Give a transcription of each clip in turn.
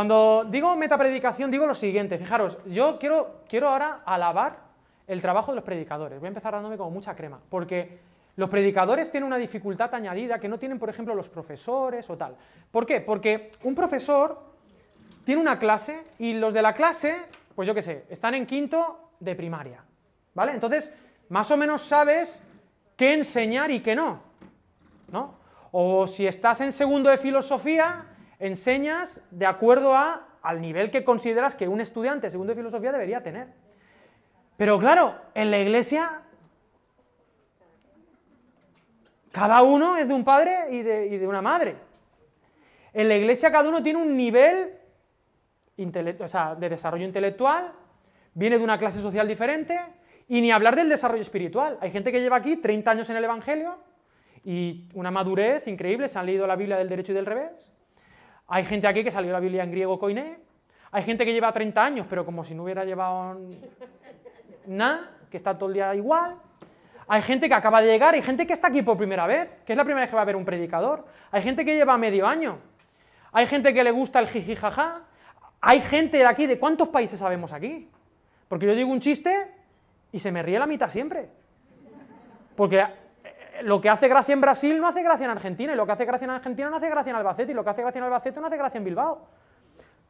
Cuando digo metapredicación, digo lo siguiente, fijaros, yo quiero, quiero ahora alabar el trabajo de los predicadores, voy a empezar dándome como mucha crema, porque los predicadores tienen una dificultad añadida que no tienen, por ejemplo, los profesores o tal. ¿Por qué? Porque un profesor tiene una clase y los de la clase, pues yo qué sé, están en quinto de primaria, ¿vale? Entonces, más o menos sabes qué enseñar y qué no, ¿no? O si estás en segundo de filosofía, enseñas de acuerdo a, al nivel que consideras que un estudiante de segundo de filosofía debería tener. Pero claro, en la iglesia cada uno es de un padre y de, una madre. En la iglesia cada uno tiene un nivel de desarrollo intelectual, viene de una clase social diferente, y ni hablar del desarrollo espiritual. Hay gente que lleva aquí 30 años en el Evangelio y una madurez increíble, se han leído la Biblia del derecho y del revés. Hay gente aquí que salió la Biblia en griego koiné. Hay gente que lleva 30 años, pero como si no hubiera llevado nada, que está todo el día igual. Hay gente que acaba de llegar, hay gente que está aquí por primera vez, que es la primera vez que va a ver un predicador. Hay gente que lleva medio año. Hay gente que le gusta el jiji jaja. Hay gente de aquí, ¿de cuántos países sabemos aquí? Porque yo digo un chiste y se me ríe la mitad siempre. Porque lo que hace gracia en Brasil no hace gracia en Argentina, y lo que hace gracia en Argentina no hace gracia en Albacete, y lo que hace gracia en Albacete no hace gracia en Bilbao.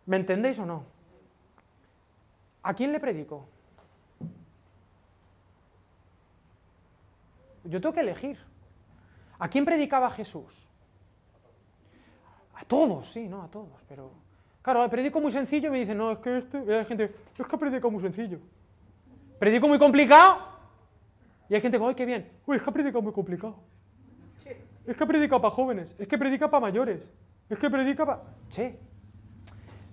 ¿Me entendéis o no? ¿A quién le predico? Yo tengo que elegir. ¿A quién predicaba Jesús? A todos, sí, no, a todos, pero... Claro, predico muy sencillo y me dicen, no, es que este... Y hay gente, es que predico muy sencillo. Predico muy complicado y hay gente que, ay, qué bien. Uy, es que predica muy complicado. Es que predica para jóvenes, es que predica para mayores, es que predica para... Che.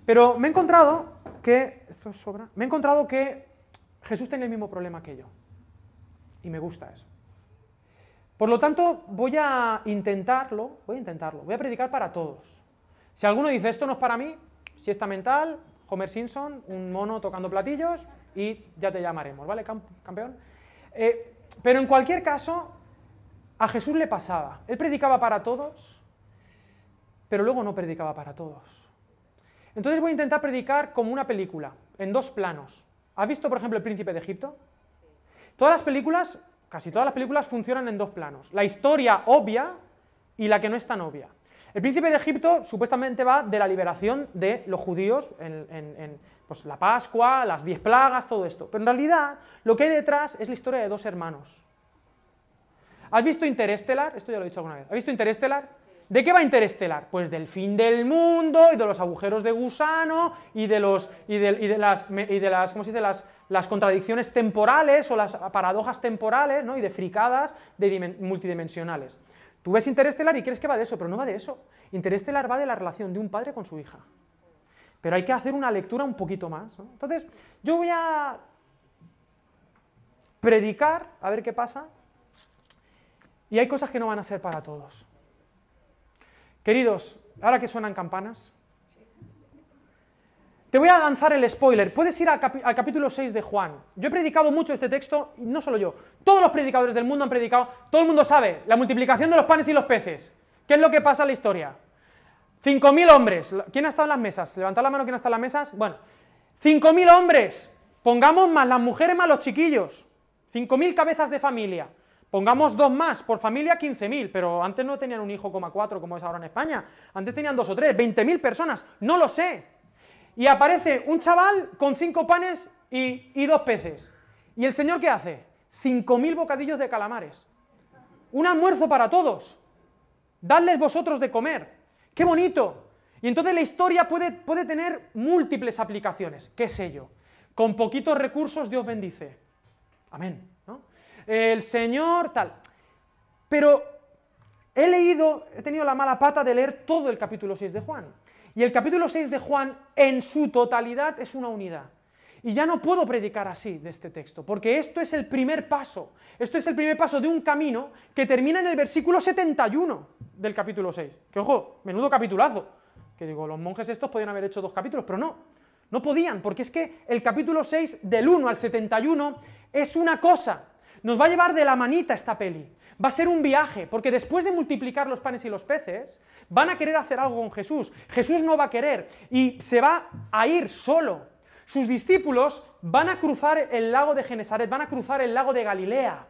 Pero me he encontrado que... Esto sobra. Me he encontrado que Jesús tiene el mismo problema que yo. Y me gusta eso. Por lo tanto, voy a intentarlo, voy a intentarlo, voy a predicar para todos. Si alguno dice esto no es para mí, si está mental, Homer Simpson, un mono tocando platillos y ya te llamaremos, ¿vale, campeón? Eh, pero en cualquier caso, a Jesús le pasaba. Él predicaba para todos, pero luego no predicaba para todos. Entonces voy a intentar predicar como una película, en dos planos. ¿Has visto, por ejemplo, El Príncipe de Egipto? Todas las películas Casi todas las películas funcionan en dos planos. La historia obvia y la que no es tan obvia. El príncipe de Egipto supuestamente va de la liberación de los judíos en, pues, la Pascua, las diez plagas, todo esto. Pero en realidad lo que hay detrás es la historia de dos hermanos. ¿Has visto Interestelar? Esto ya lo he dicho alguna vez. ¿Has visto Interestelar? ¿De qué va Interestelar? Pues del fin del mundo y de los agujeros de gusano y de los y de, las y de las ¿cómo se dice? las las contradicciones temporales o las paradojas temporales ¿no? y de fricadas de multidimensionales. Tú ves Interestelar y crees que va de eso, pero no va de eso. Interestelar va de la relación de un padre con su hija. Pero hay que hacer una lectura un poquito más. Entonces, yo voy a predicar, a ver qué pasa, y hay cosas que no van a ser para todos. Queridos, ahora que suenan campanas, te voy a lanzar el spoiler. Puedes ir al, capítulo 6 de Juan. Yo he predicado mucho este texto, y no solo yo. Todos los predicadores del mundo han predicado. Todo el mundo sabe la multiplicación de los panes y los peces. ¿Qué es lo que pasa en la historia? 5.000 hombres. ¿Quién ha estado en las mesas? Levantad la mano, ¿quién ha estado en las mesas? Bueno, 5.000 hombres. Pongamos más las mujeres más los chiquillos. 5.000 cabezas de familia. Pongamos dos más, por familia 15.000, pero antes no tenían un hijo, cuatro como es ahora en España. Antes tenían dos o tres, 20.000 personas. No lo sé y aparece un chaval con cinco panes y, dos peces. ¿Y el Señor qué hace? Cinco mil bocadillos de calamares. Un almuerzo para todos. Dadles vosotros de comer. ¡Qué bonito! Y entonces la historia puede, puede tener múltiples aplicaciones. ¿Qué sé yo? Con poquitos recursos Dios bendice. Amén. El Señor tal. Pero he leído, he tenido la mala pata de leer todo el capítulo 6 de Juan. Y el capítulo 6 de Juan en su totalidad es una unidad. Y ya no puedo predicar así de este texto, porque esto es el primer paso. Esto es el primer paso de un camino que termina en el versículo 71 del capítulo 6. Que ojo, menudo capitulazo. Que digo, los monjes estos podían haber hecho dos capítulos, pero no. No podían, porque es que el capítulo 6 del 1 al 71 es una cosa. Nos va a llevar de la manita esta peli. Va a ser un viaje, porque después de multiplicar los panes y los peces, van a querer hacer algo con Jesús. Jesús no va a querer y se va a ir solo. Sus discípulos van a cruzar el lago de Genesaret, van a cruzar el lago de Galilea.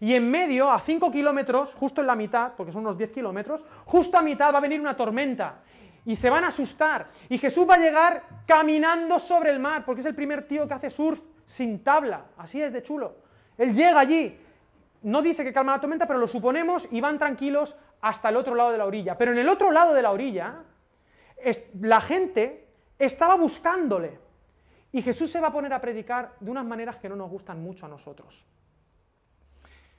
Y en medio, a 5 kilómetros, justo en la mitad, porque son unos 10 kilómetros, justo a mitad va a venir una tormenta. Y se van a asustar. Y Jesús va a llegar caminando sobre el mar, porque es el primer tío que hace surf sin tabla. Así es de chulo. Él llega allí. No dice que calma la tormenta, pero lo suponemos y van tranquilos hasta el otro lado de la orilla. Pero en el otro lado de la orilla, la gente estaba buscándole. Y Jesús se va a poner a predicar de unas maneras que no nos gustan mucho a nosotros.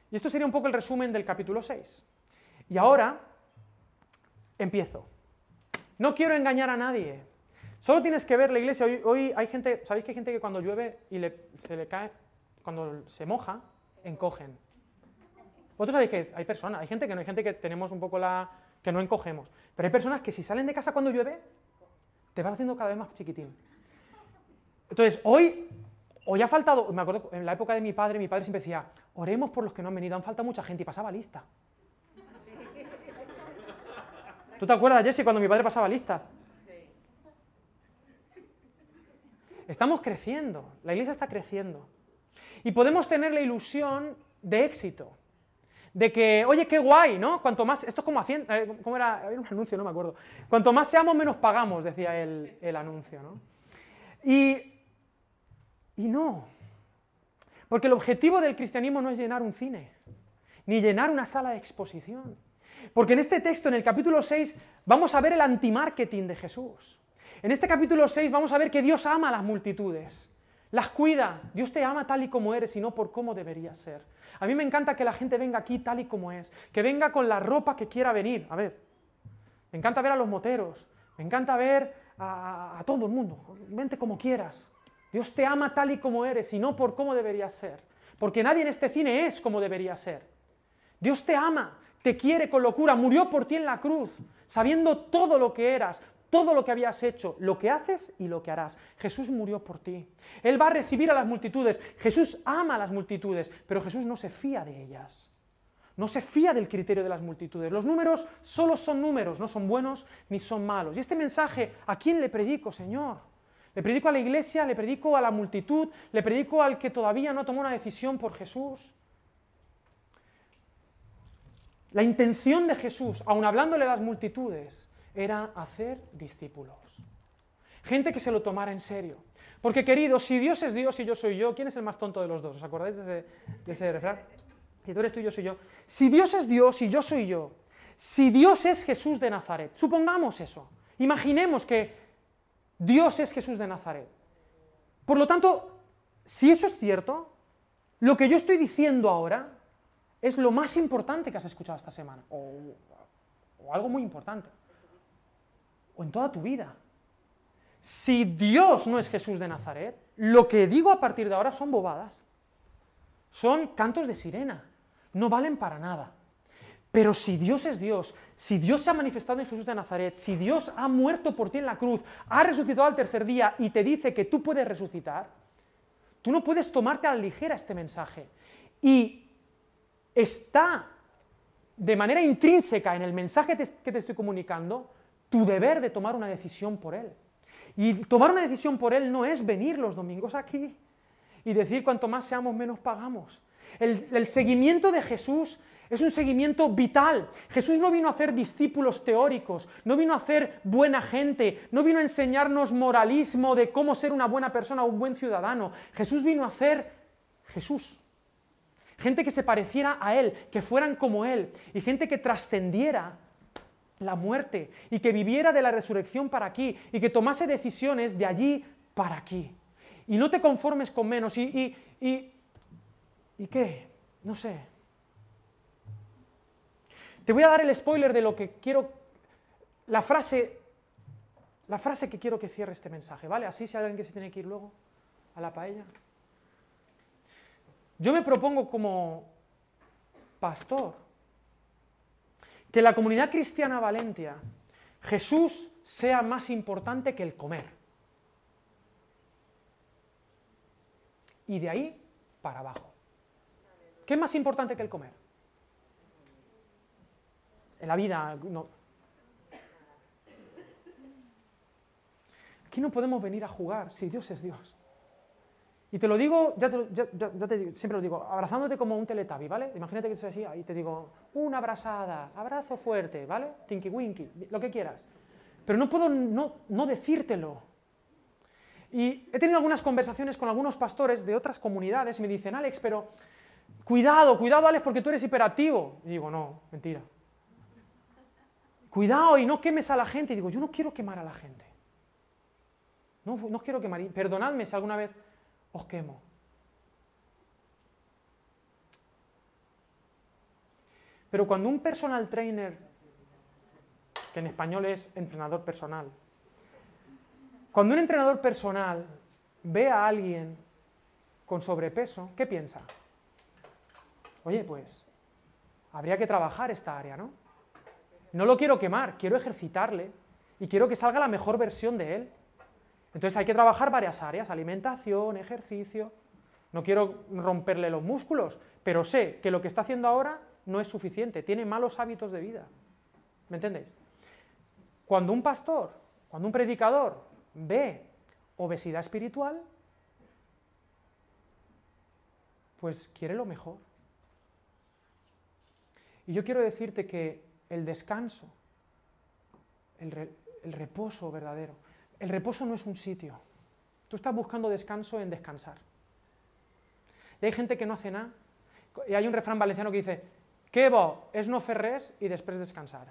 Y esto sería un poco el resumen del capítulo 6. Y ahora empiezo. No quiero engañar a nadie. Solo tienes que ver la iglesia. Hoy, hay gente, ¿sabéis que hay gente que cuando llueve y se le cae, cuando se moja, encogen? Vosotros sabéis que hay personas, hay gente que no, hay gente que tenemos un poco la. que no encogemos. Pero hay personas que si salen de casa cuando llueve, te van haciendo cada vez más chiquitín. Entonces, hoy Hoy ha faltado, me acuerdo, en la época de mi padre, mi padre siempre decía, oremos por los que no han venido, han faltado mucha gente y pasaba lista. ¿Tú te acuerdas, Jesse, cuando mi padre pasaba lista? Estamos creciendo, la iglesia está creciendo. Y podemos tener la ilusión de éxito. De que, oye, qué guay, ¿no? Cuanto más, esto es como haciendo, eh, ¿cómo era? Un anuncio, no me acuerdo. Cuanto más seamos, menos pagamos, decía el, el anuncio, ¿no? Y y no. Porque el objetivo del cristianismo no es llenar un cine, ni llenar una sala de exposición. Porque en este texto, en el capítulo 6, vamos a ver el antimarketing de Jesús. En este capítulo 6 vamos a ver que Dios ama a las multitudes, las cuida. Dios te ama tal y como eres y no por cómo deberías ser. A mí me encanta que la gente venga aquí tal y como es, que venga con la ropa que quiera venir. A ver, me encanta ver a los moteros, me encanta ver a, a todo el mundo. Vente como quieras. Dios te ama tal y como eres y no por cómo deberías ser. Porque nadie en este cine es como debería ser. Dios te ama, te quiere con locura, murió por ti en la cruz, sabiendo todo lo que eras, todo lo que habías hecho, lo que haces y lo que harás. Jesús murió por ti. Él va a recibir a las multitudes. Jesús ama a las multitudes, pero Jesús no se fía de ellas. No se fía del criterio de las multitudes. Los números solo son números, no son buenos ni son malos. Y este mensaje, ¿a quién le predico, Señor? Le predico a la iglesia, le predico a la multitud, le predico al que todavía no tomó una decisión por Jesús. La intención de Jesús, aun hablándole a las multitudes, era hacer discípulos. Gente que se lo tomara en serio. Porque queridos, si Dios es Dios y yo soy yo, ¿quién es el más tonto de los dos? ¿Os acordáis de ese, de ese refrán? Si tú eres tú y yo soy yo. Si Dios es Dios y yo soy yo, si Dios es Jesús de Nazaret, supongamos eso. Imaginemos que Dios es Jesús de Nazaret. Por lo tanto, si eso es cierto, lo que yo estoy diciendo ahora es lo más importante que has escuchado esta semana, o, algo muy importante, o en toda tu vida. Si Dios no es Jesús de Nazaret, lo que digo a partir de ahora son bobadas, son cantos de sirena, no valen para nada. Pero si Dios es Dios, si Dios se ha manifestado en Jesús de Nazaret, si Dios ha muerto por ti en la cruz, ha resucitado al tercer día y te dice que tú puedes resucitar, tú no puedes tomarte a la ligera este mensaje. Y está de manera intrínseca en el mensaje que te estoy comunicando tu deber de tomar una decisión por Él. Y tomar una decisión por Él no es venir los domingos aquí y decir cuanto más seamos menos pagamos. El, el seguimiento de Jesús es un seguimiento vital. Jesús no vino a hacer discípulos teóricos, no vino a hacer buena gente, no vino a enseñarnos moralismo de cómo ser una buena persona o un buen ciudadano. Jesús vino a hacer Jesús. Gente que se pareciera a Él, que fueran como Él, y gente que trascendiera la muerte y que viviera de la resurrección para aquí y que tomase decisiones de allí para aquí. Y no te conformes con menos. ¿Y, y, y, ¿y qué? No sé. Te voy a dar el spoiler de lo que quiero, la frase, la frase que quiero que cierre este mensaje, ¿vale? Así si hay alguien que se tiene que ir luego a la paella. Yo me propongo como pastor que la comunidad cristiana Valentia Jesús sea más importante que el comer. Y de ahí para abajo. ¿Qué es más importante que el comer? En la vida. No. Aquí no podemos venir a jugar si Dios es Dios. Y te lo digo, ya te, digo, siempre lo digo, abrazándote como un teletabi, ¿vale? Imagínate que estoy así, ahí te digo, una abrazada, abrazo fuerte, ¿vale? Tinky winky, lo que quieras. Pero no puedo no, no decírtelo. Y he tenido algunas conversaciones con algunos pastores de otras comunidades y me dicen, Alex, pero cuidado, cuidado, Alex, porque tú eres hiperactivo. Y digo, no, mentira. Cuidado y no quemes a la gente. Y digo, yo no quiero quemar a la gente. No, no quiero quemar. Perdonadme si alguna vez os quemo. Pero cuando un personal trainer, que en español es entrenador personal, cuando un entrenador personal ve a alguien con sobrepeso, ¿qué piensa? Oye, pues, habría que trabajar esta área, ¿no? No lo quiero quemar, quiero ejercitarle y quiero que salga la mejor versión de él. Entonces hay que trabajar varias áreas, alimentación, ejercicio. No quiero romperle los músculos, pero sé que lo que está haciendo ahora no es suficiente, tiene malos hábitos de vida. ¿Me entendéis? Cuando un pastor, cuando un predicador ve obesidad espiritual, pues quiere lo mejor. Y yo quiero decirte que el descanso, el, reposo verdadero, el reposo no es un sitio. Tú estás buscando descanso en descansar. Y hay gente que no hace nada. Y hay un refrán valenciano que dice, qué bo es no ferres y después descansar.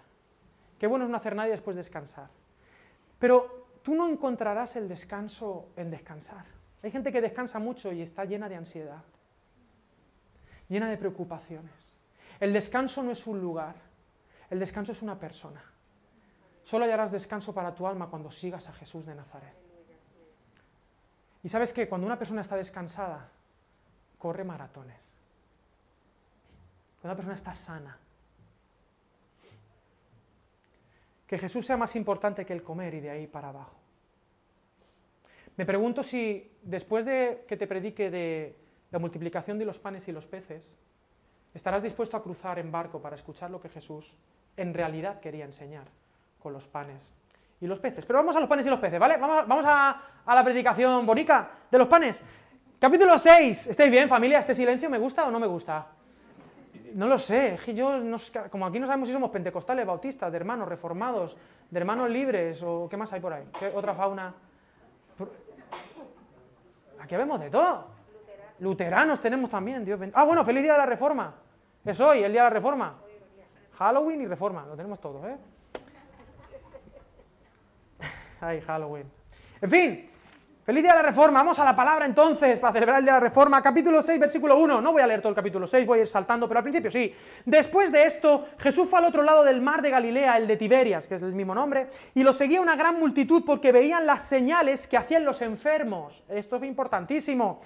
Qué bueno es no hacer nada y después descansar. Pero tú no encontrarás el descanso en descansar. Hay gente que descansa mucho y está llena de ansiedad, llena de preocupaciones. El descanso no es un lugar, el descanso es una persona. Solo hallarás descanso para tu alma cuando sigas a Jesús de Nazaret. Y sabes que cuando una persona está descansada, corre maratones. Cuando una persona está sana. Que Jesús sea más importante que el comer y de ahí para abajo. Me pregunto si después de que te predique de la multiplicación de los panes y los peces, estarás dispuesto a cruzar en barco para escuchar lo que Jesús en realidad quería enseñar con los panes y los peces. Pero vamos a los panes y los peces, ¿vale? Vamos, vamos a, la predicación bonica de los panes. Capítulo 6. ¿Estáis bien, familia? ¿Este silencio me gusta o no me gusta? No lo sé, es que yo, como aquí no sabemos si somos pentecostales, bautistas, de hermanos reformados, de hermanos libres, o qué más hay por ahí, ¿Qué otra fauna. Aquí vemos de todo. Luteranos tenemos también, Dios Ah, bueno, feliz día de la reforma. Es hoy, el día de la reforma. Halloween y reforma, lo tenemos todos, ¿eh? Ay, Halloween. En fin, feliz día de la Reforma. Vamos a la palabra entonces para celebrar el día de la Reforma. Capítulo 6, versículo 1. No voy a leer todo el capítulo 6, voy a ir saltando, pero al principio sí. Después de esto, Jesús fue al otro lado del mar de Galilea, el de Tiberias, que es el mismo nombre, y lo seguía una gran multitud porque veían las señales que hacían los enfermos. Esto es importantísimo.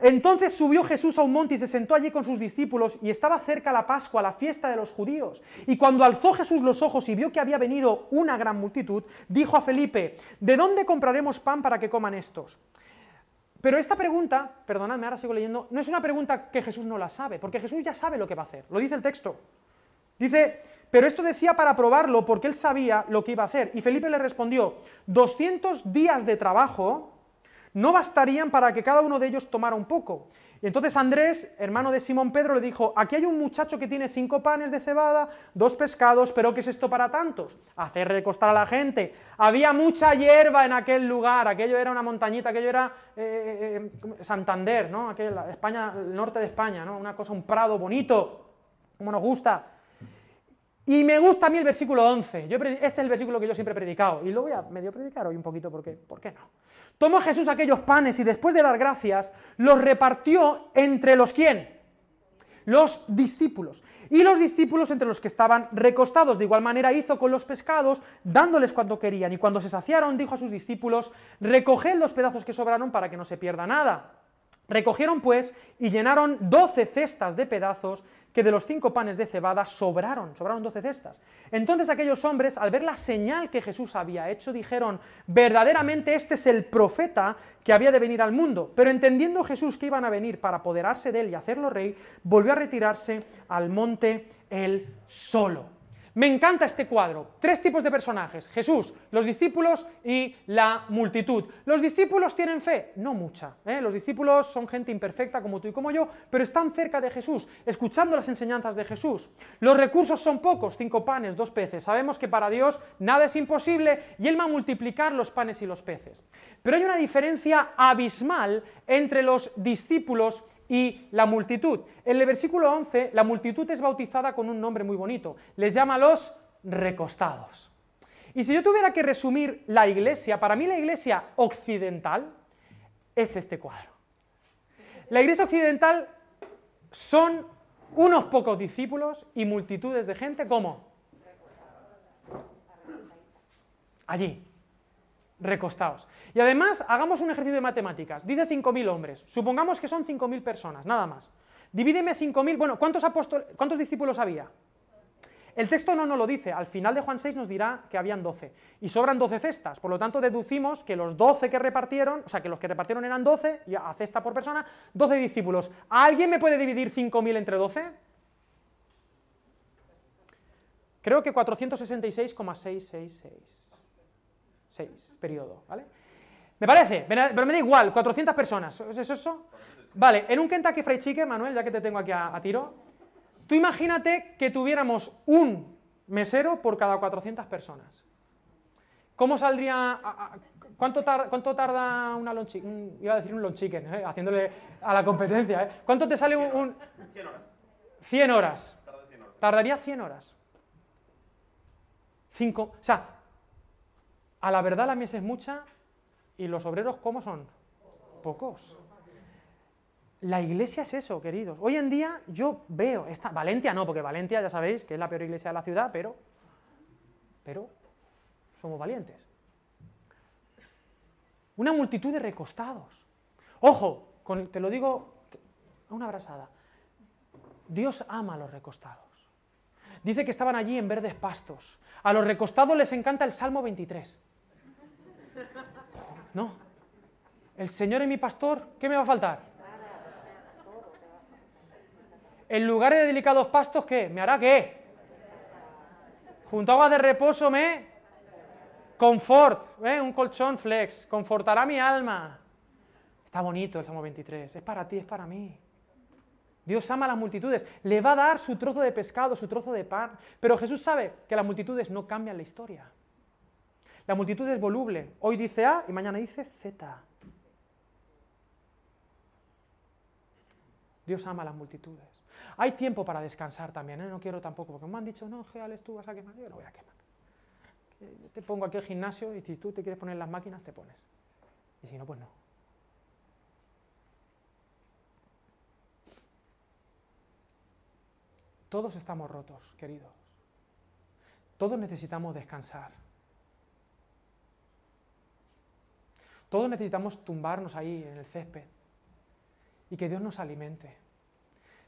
Entonces subió Jesús a un monte y se sentó allí con sus discípulos y estaba cerca la Pascua, la fiesta de los judíos. Y cuando alzó Jesús los ojos y vio que había venido una gran multitud, dijo a Felipe, ¿de dónde compraremos pan para que coman estos? Pero esta pregunta, perdonadme, ahora sigo leyendo, no es una pregunta que Jesús no la sabe, porque Jesús ya sabe lo que va a hacer, lo dice el texto. Dice, pero esto decía para probarlo porque él sabía lo que iba a hacer. Y Felipe le respondió, 200 días de trabajo no bastarían para que cada uno de ellos tomara un poco. Y entonces Andrés, hermano de Simón Pedro, le dijo, aquí hay un muchacho que tiene cinco panes de cebada, dos pescados, pero ¿qué es esto para tantos? Hacer recostar a la gente. Había mucha hierba en aquel lugar, aquello era una montañita, aquello era eh, eh, eh, Santander, ¿no? España, el norte de España, ¿no? Una cosa, un prado bonito, como nos gusta. Y me gusta a mí el versículo 11. Yo, este es el versículo que yo siempre he predicado. Y lo voy a medio predicar hoy un poquito porque, ¿por qué no? Tomó Jesús aquellos panes y después de dar gracias, los repartió entre los quién? Los discípulos. Y los discípulos entre los que estaban recostados. De igual manera hizo con los pescados, dándoles cuanto querían. Y cuando se saciaron, dijo a sus discípulos, recoged los pedazos que sobraron para que no se pierda nada. Recogieron pues y llenaron doce cestas de pedazos que de los cinco panes de cebada sobraron, sobraron doce cestas. Entonces aquellos hombres, al ver la señal que Jesús había hecho, dijeron, verdaderamente este es el profeta que había de venir al mundo. Pero entendiendo Jesús que iban a venir para apoderarse de él y hacerlo rey, volvió a retirarse al monte él solo. Me encanta este cuadro. Tres tipos de personajes. Jesús, los discípulos y la multitud. ¿Los discípulos tienen fe? No mucha. ¿eh? Los discípulos son gente imperfecta como tú y como yo, pero están cerca de Jesús, escuchando las enseñanzas de Jesús. Los recursos son pocos, cinco panes, dos peces. Sabemos que para Dios nada es imposible y Él va a multiplicar los panes y los peces. Pero hay una diferencia abismal entre los discípulos la multitud. En el versículo 11, la multitud es bautizada con un nombre muy bonito. Les llama los recostados. Y si yo tuviera que resumir la iglesia, para mí la iglesia occidental es este cuadro. La iglesia occidental son unos pocos discípulos y multitudes de gente, ¿cómo? Allí, recostados. Y además, hagamos un ejercicio de matemáticas. Dice 5.000 hombres. Supongamos que son 5.000 personas, nada más. Divídeme 5.000. Bueno, ¿cuántos, ¿cuántos discípulos había? El texto no nos lo dice. Al final de Juan 6 nos dirá que habían 12. Y sobran 12 cestas. Por lo tanto, deducimos que los 12 que repartieron, o sea, que los que repartieron eran 12, y a cesta por persona, 12 discípulos. ¿Alguien me puede dividir 5.000 entre 12? Creo que 466,666. 6, periodo, ¿vale? Me parece, pero me da igual, 400 personas, ¿es eso? Vale, en un Kentucky Fried Chicken, Manuel, ya que te tengo aquí a, tiro, tú imagínate que tuviéramos un mesero por cada 400 personas. ¿Cómo saldría, cuánto, tarda, cuánto tarda una long chicken? Iba a decir un long chicken, ¿eh? haciéndole a la competencia, ¿eh? ¿Cuánto te sale un, 100 horas. 100 horas. Tardaría 100 horas. 5, o sea, a la verdad la mies es mucha, ¿Y los obreros cómo son? Pocos. La iglesia es eso, queridos. Hoy en día yo veo, esta, Valencia no, porque Valencia ya sabéis que es la peor iglesia de la ciudad, pero, pero somos valientes. Una multitud de recostados. Ojo, te lo digo a una abrazada. Dios ama a los recostados. Dice que estaban allí en verdes pastos. A los recostados les encanta el Salmo 23. No. El Señor es mi pastor, ¿qué me va a faltar? En lugares de delicados pastos, ¿qué? ¿Me hará qué? Junto a de reposo me... Confort, ¿eh? un colchón flex, confortará mi alma. Está bonito el Salmo 23, es para ti, es para mí. Dios ama a las multitudes, le va a dar su trozo de pescado, su trozo de pan, pero Jesús sabe que las multitudes no cambian la historia. La multitud es voluble. Hoy dice A y mañana dice Z. Dios ama a las multitudes. Hay tiempo para descansar también, ¿eh? no quiero tampoco, porque me han dicho, no, Geales, tú vas a quemar, yo no voy a quemar. Yo te pongo aquí el gimnasio y si tú te quieres poner las máquinas, te pones. Y si no, pues no. Todos estamos rotos, queridos. Todos necesitamos descansar. Todos necesitamos tumbarnos ahí en el césped y que Dios nos alimente.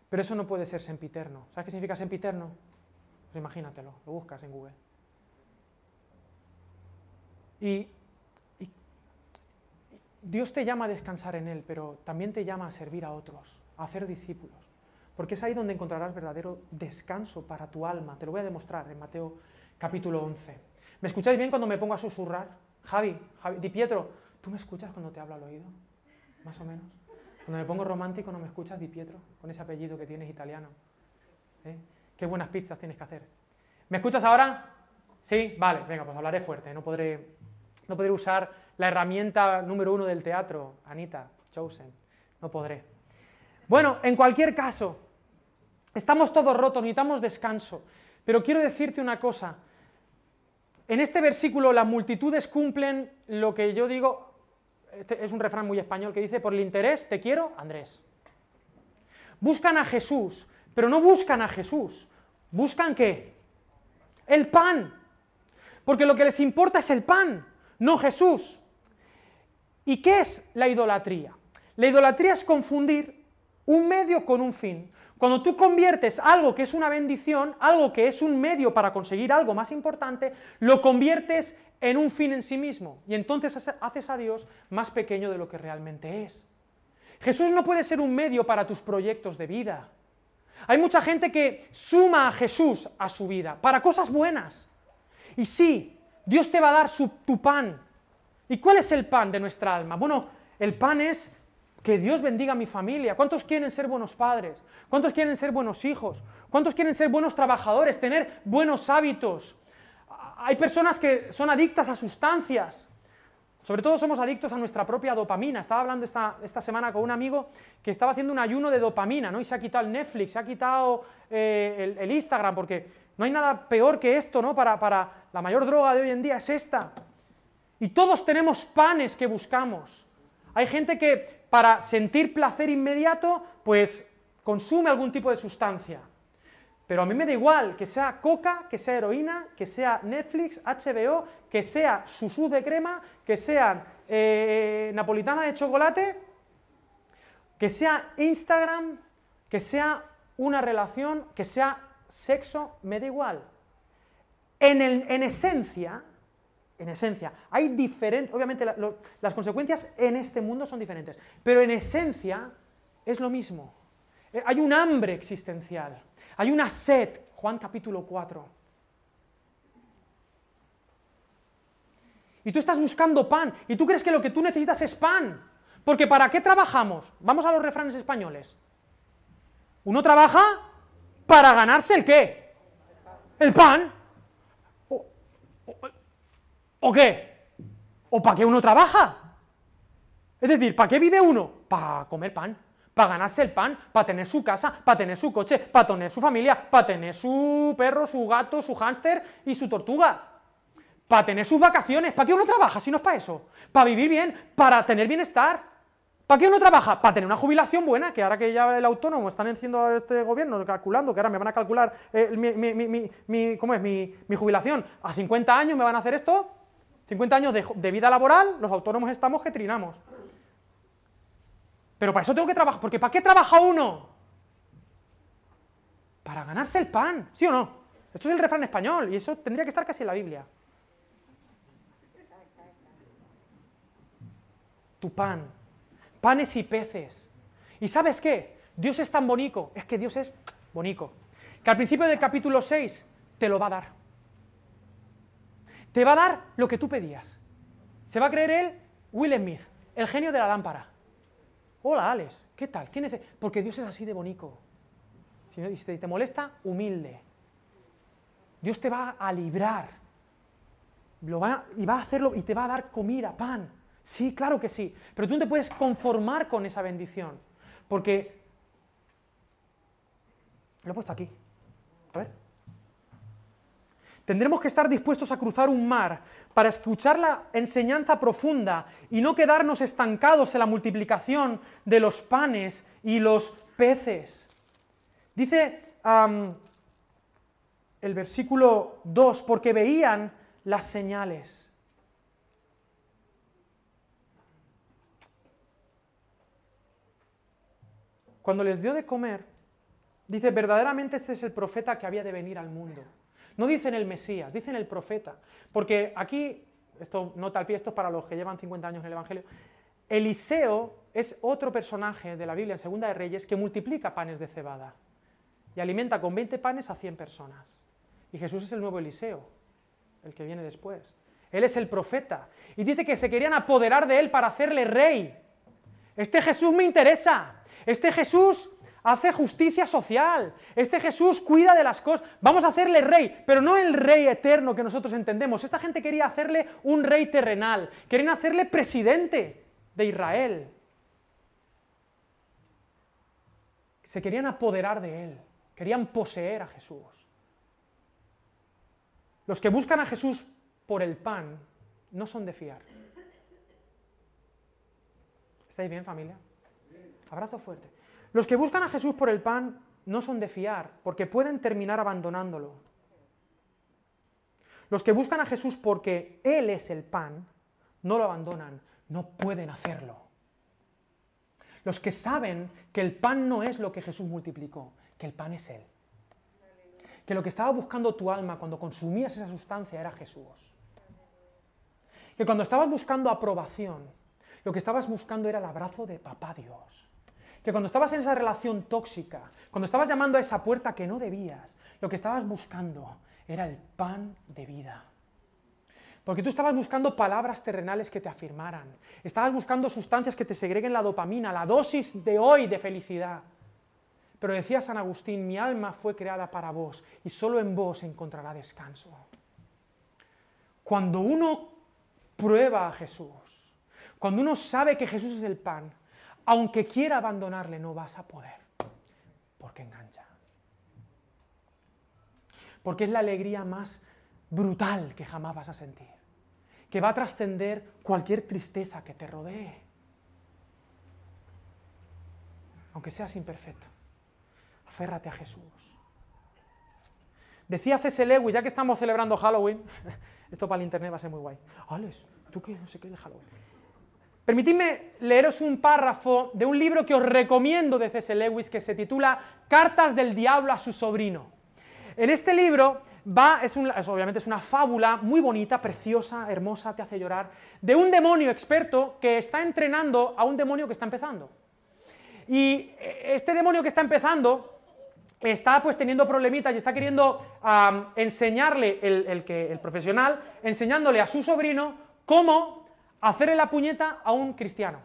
Pero eso no puede ser sempiterno. ¿Sabes qué significa sempiterno? Pues imagínatelo, lo buscas en Google. Y, Dios te llama a descansar en Él, pero también te llama a servir a otros, a hacer discípulos. Porque es ahí donde encontrarás verdadero descanso para tu alma. Te lo voy a demostrar en Mateo capítulo 11. ¿Me escucháis bien cuando me pongo a susurrar? Javi, Javi Di Pietro, ¿Tú me escuchas cuando te hablo al oído? Más o menos. Cuando me pongo romántico, ¿no me escuchas, Di Pietro? Con ese apellido que tienes italiano. ¿Eh? Qué buenas pizzas tienes que hacer. ¿Me escuchas ahora? Sí, vale, venga, pues hablaré fuerte. No podré, no podré usar la herramienta número uno del teatro, Anita, Chosen. No podré. Bueno, en cualquier caso, estamos todos rotos, necesitamos descanso. Pero quiero decirte una cosa. En este versículo las multitudes cumplen lo que yo digo, este es un refrán muy español que dice, por el interés te quiero, Andrés. Buscan a Jesús, pero no buscan a Jesús. ¿Buscan qué? El pan. Porque lo que les importa es el pan, no Jesús. ¿Y qué es la idolatría? La idolatría es confundir un medio con un fin. Cuando tú conviertes algo que es una bendición, algo que es un medio para conseguir algo más importante, lo conviertes en un fin en sí mismo. Y entonces haces a Dios más pequeño de lo que realmente es. Jesús no puede ser un medio para tus proyectos de vida. Hay mucha gente que suma a Jesús a su vida para cosas buenas. Y sí, Dios te va a dar tu pan. ¿Y cuál es el pan de nuestra alma? Bueno, el pan es que Dios bendiga a mi familia. ¿Cuántos quieren ser buenos padres? ¿Cuántos quieren ser buenos hijos? ¿Cuántos quieren ser buenos trabajadores? Tener buenos hábitos. Hay personas que son adictas a sustancias. Sobre todo somos adictos a nuestra propia dopamina. Estaba hablando esta, esta semana con un amigo que estaba haciendo un ayuno de dopamina, ¿no? Y se ha quitado el Netflix, se ha quitado eh, el, Instagram, porque no hay nada peor que esto, ¿no? Para, para la mayor droga de hoy en día es esta. Y todos tenemos panes que buscamos. Hay gente que para sentir placer inmediato, pues consume algún tipo de sustancia. Pero a mí me da igual que sea coca, que sea heroína, que sea Netflix, HBO, que sea susú de crema, que sea eh, napolitana de chocolate, que sea Instagram, que sea una relación, que sea sexo, me da igual. En, en esencia, en esencia, hay diferentes, obviamente las consecuencias en este mundo son diferentes, pero en esencia es lo mismo. Eh, hay un hambre existencial. Hay una sed, Juan capítulo 4. Y tú estás buscando pan, y tú crees que lo que tú necesitas es pan. Porque ¿para qué trabajamos? Vamos a los refranes españoles. Uno trabaja para ganarse el qué? El pan. ¿O, o qué? ¿O para qué uno trabaja? Es decir, ¿para qué vive uno? Para comer pan para ganarse el pan, para tener su casa, para tener su coche, para tener su familia, para tener su perro, su gato, su hámster y su tortuga. Para tener sus vacaciones. ¿Para qué uno trabaja si no es para eso? Para vivir bien, para tener bienestar. ¿Para qué uno trabaja? Para tener una jubilación buena, que ahora que ya el autónomo están haciendo este gobierno, calculando, que ahora me van a calcular eh, mi, ¿cómo es? Mi, jubilación. A 50 años me van a hacer esto. 50 años de, de vida laboral, los autónomos estamos que trinamos. Pero para eso tengo que trabajar, porque ¿para qué trabaja uno? Para ganarse el pan, ¿sí o no? Esto es el refrán español y eso tendría que estar casi en la Biblia. Tu pan, panes y peces. ¿Y sabes qué? Dios es tan bonito, es que Dios es bonito, que al principio del capítulo 6 te lo va a dar. Te va a dar lo que tú pedías. Se va a creer él, Will Smith, el genio de la lámpara. Hola, Alex, ¿qué tal? ¿Quién? Porque Dios es así de bonito. Si te molesta, humilde. Dios te va a librar. Lo va, y va a hacerlo y te va a dar comida, pan. Sí, claro que sí. Pero tú no te puedes conformar con esa bendición. Porque. Lo he puesto aquí. A ver. Tendremos que estar dispuestos a cruzar un mar para escuchar la enseñanza profunda y no quedarnos estancados en la multiplicación de los panes y los peces. Dice el versículo 2, porque veían las señales. Cuando les dio de comer, dice, verdaderamente este es el profeta que había de venir al mundo. No dicen el Mesías, dicen el profeta. Porque aquí, esto nota al pie, esto es para los que llevan 50 años en el Evangelio, Eliseo es otro personaje de la Biblia en Segunda de Reyes que multiplica panes de cebada y alimenta con 20 panes a 100 personas. Y Jesús es el nuevo Eliseo, el que viene después. Él es el profeta. Y dice que se querían apoderar de él para hacerle rey. Este Jesús me interesa. Este Jesús hace justicia social. Este Jesús cuida de las cosas. Vamos a hacerle rey, pero no el rey eterno que nosotros entendemos. Esta gente quería hacerle un rey terrenal, querían hacerle presidente de Israel. Se querían apoderar de él, querían poseer a Jesús. Los que buscan a Jesús por el pan no son de fiar. ¿Estáis bien familia? Abrazo fuerte. Los que buscan a Jesús por el pan no son de fiar, porque pueden terminar abandonándolo. Los que buscan a Jesús porque Él es el pan, no lo abandonan, no pueden hacerlo. Los que saben que el pan no es lo que Jesús multiplicó, que el pan es Él. Que lo que estaba buscando tu alma cuando consumías esa sustancia era Jesús. Que cuando estabas buscando aprobación, lo que estabas buscando era el abrazo de Papá Dios que cuando estabas en esa relación tóxica, cuando estabas llamando a esa puerta que no debías, lo que estabas buscando era el pan de vida. Porque tú estabas buscando palabras terrenales que te afirmaran, estabas buscando sustancias que te segreguen la dopamina, la dosis de hoy de felicidad. Pero decía San Agustín, mi alma fue creada para vos y solo en vos encontrará descanso. Cuando uno prueba a Jesús, cuando uno sabe que Jesús es el pan, aunque quiera abandonarle, no vas a poder, porque engancha. Porque es la alegría más brutal que jamás vas a sentir, que va a trascender cualquier tristeza que te rodee, aunque seas imperfecto. Aférrate a Jesús. Decía C.S. Lewis, ya que estamos celebrando Halloween, esto para el internet va a ser muy guay. Alex, ¿tú qué? No sé qué de Halloween. Permitidme leeros un párrafo de un libro que os recomiendo de C.S. Lewis que se titula Cartas del Diablo a su sobrino. En este libro va, es, obviamente es una fábula muy bonita, preciosa, hermosa, te hace llorar, de un demonio experto que está entrenando a un demonio que está empezando. Y este demonio que está empezando está pues teniendo problemitas y está queriendo enseñarle, el, que, el profesional, enseñándole a su sobrino cómo hacerle la puñeta a un cristiano.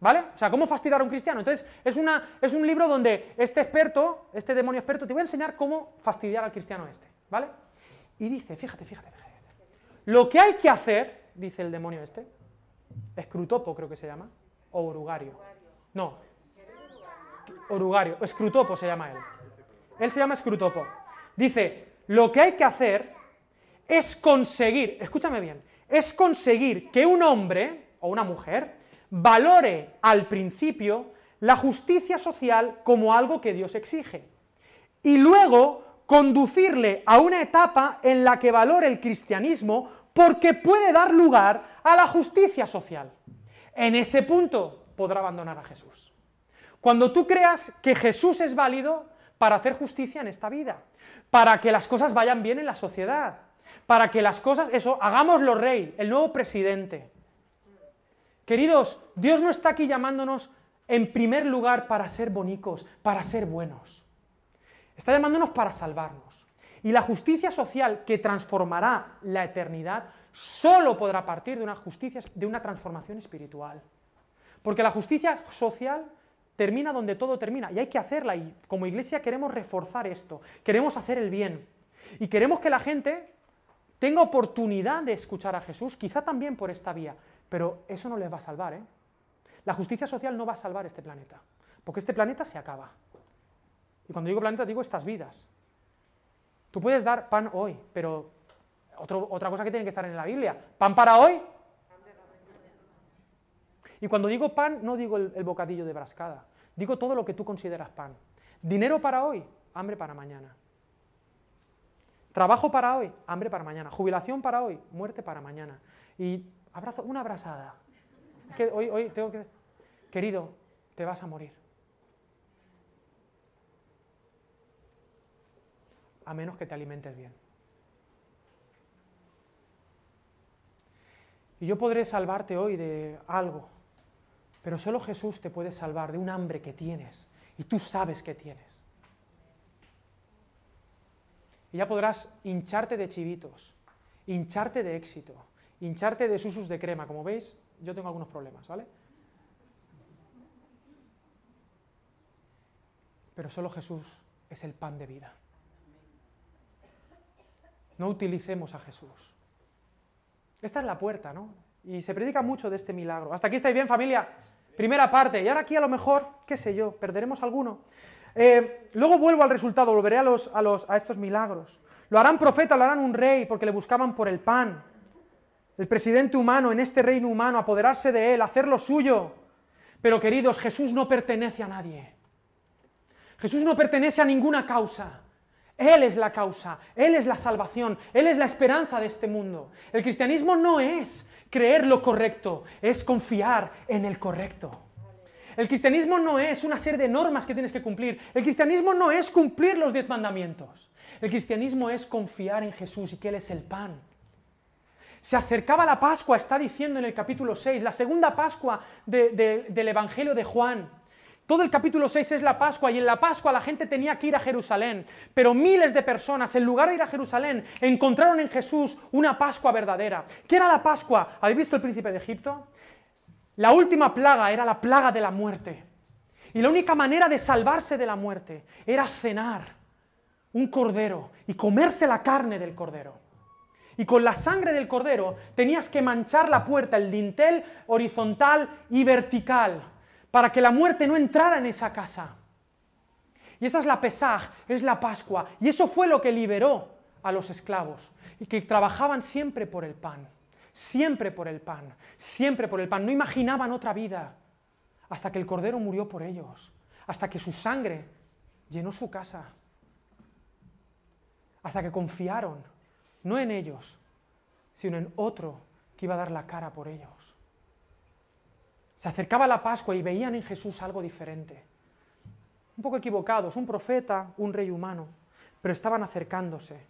¿Vale? O sea, cómo fastidiar a un cristiano. Entonces, es, una, es un libro donde este experto, este demonio experto, te voy a enseñar cómo fastidiar al cristiano este. ¿Vale? Y dice, fíjate, fíjate, fíjate. Lo que hay que hacer, dice el demonio este, escrutopo creo que se llama, o orugario. No, orugario, escrutopo se llama él. Él se llama escrutopo. Dice, lo que hay que hacer es conseguir, escúchame bien, es conseguir que un hombre o una mujer valore al principio la justicia social como algo que Dios exige. Y luego conducirle a una etapa en la que valore el cristianismo porque puede dar lugar a la justicia social. En ese punto podrá abandonar a Jesús. Cuando tú creas que Jesús es válido para hacer justicia en esta vida, para que las cosas vayan bien en la sociedad, para que las cosas, eso, hagámoslo rey, el nuevo presidente. Queridos, Dios no está aquí llamándonos en primer lugar para ser bonicos, para ser buenos. Está llamándonos para salvarnos. Y la justicia social que transformará la eternidad solo podrá partir de una justicia, de una transformación espiritual. Porque la justicia social termina donde todo termina y hay que hacerla y como iglesia queremos reforzar esto, queremos hacer el bien y queremos que la gente tenga oportunidad de escuchar a Jesús, quizá también por esta vía, pero eso no les va a salvar. ¿eh? La justicia social no va a salvar este planeta, porque este planeta se acaba. Y cuando digo planeta digo estas vidas. Tú puedes dar pan hoy, pero otra cosa que tiene que estar en la Biblia, pan para hoy, y cuando digo pan, no digo el, bocadillo de brascada, digo todo lo que tú consideras pan. Dinero para hoy, hambre para mañana. Trabajo para hoy, hambre para mañana. Jubilación para hoy, muerte para mañana. Y abrazo, una abrazada. Hoy, hoy tengo que. Querido, te vas a morir. A menos que te alimentes bien. Y yo podré salvarte hoy de algo, pero solo Jesús te puede salvar de un hambre que tienes y tú sabes que tienes. Y ya podrás hincharte de chivitos, hincharte de éxito, hincharte de susus de crema. Como veis, yo tengo algunos problemas, ¿vale? Pero solo Jesús es el pan de vida. No utilicemos a Jesús. Esta es la puerta, ¿no? Y se predica mucho de este milagro. ¿Hasta aquí estáis bien, familia? Primera parte. Y ahora aquí a lo mejor, qué sé yo, perderemos alguno. Eh, luego vuelvo al resultado, volveré a, los, a, a estos milagros. Lo harán profeta, lo harán un rey, porque le buscaban por el pan. El presidente humano en este reino humano, apoderarse de él, hacer lo suyo. Pero queridos, Jesús no pertenece a nadie. Jesús no pertenece a ninguna causa. Él es la causa, Él es la salvación, Él es la esperanza de este mundo. El cristianismo no es creer lo correcto, es confiar en el correcto. El cristianismo no es una serie de normas que tienes que cumplir. El cristianismo no es cumplir los diez mandamientos. El cristianismo es confiar en Jesús y que Él es el pan. Se acercaba la Pascua, está diciendo en el capítulo 6, la segunda Pascua del Evangelio de Juan. Todo el capítulo 6 es la Pascua y en la Pascua la gente tenía que ir a Jerusalén, pero miles de personas, en lugar de ir a Jerusalén, encontraron en Jesús una Pascua verdadera. ¿Qué era la Pascua? ¿Habéis visto el príncipe de Egipto? La última plaga era la plaga de la muerte. Y la única manera de salvarse de la muerte era cenar un cordero y comerse la carne del cordero. Y con la sangre del cordero tenías que manchar la puerta, el dintel horizontal y vertical, para que la muerte no entrara en esa casa. Y esa es la Pesaj, es la Pascua. Y eso fue lo que liberó a los esclavos, y que trabajaban siempre por el pan, siempre por el pan, siempre por el pan. No imaginaban otra vida hasta que el cordero murió por ellos, hasta que su sangre llenó su casa hasta que confiaron, no en ellos, sino en otro que iba a dar la cara por ellos. Se acercaba la Pascua y veían en Jesús algo diferente. Un poco equivocados, un profeta, un rey humano, pero estaban acercándose.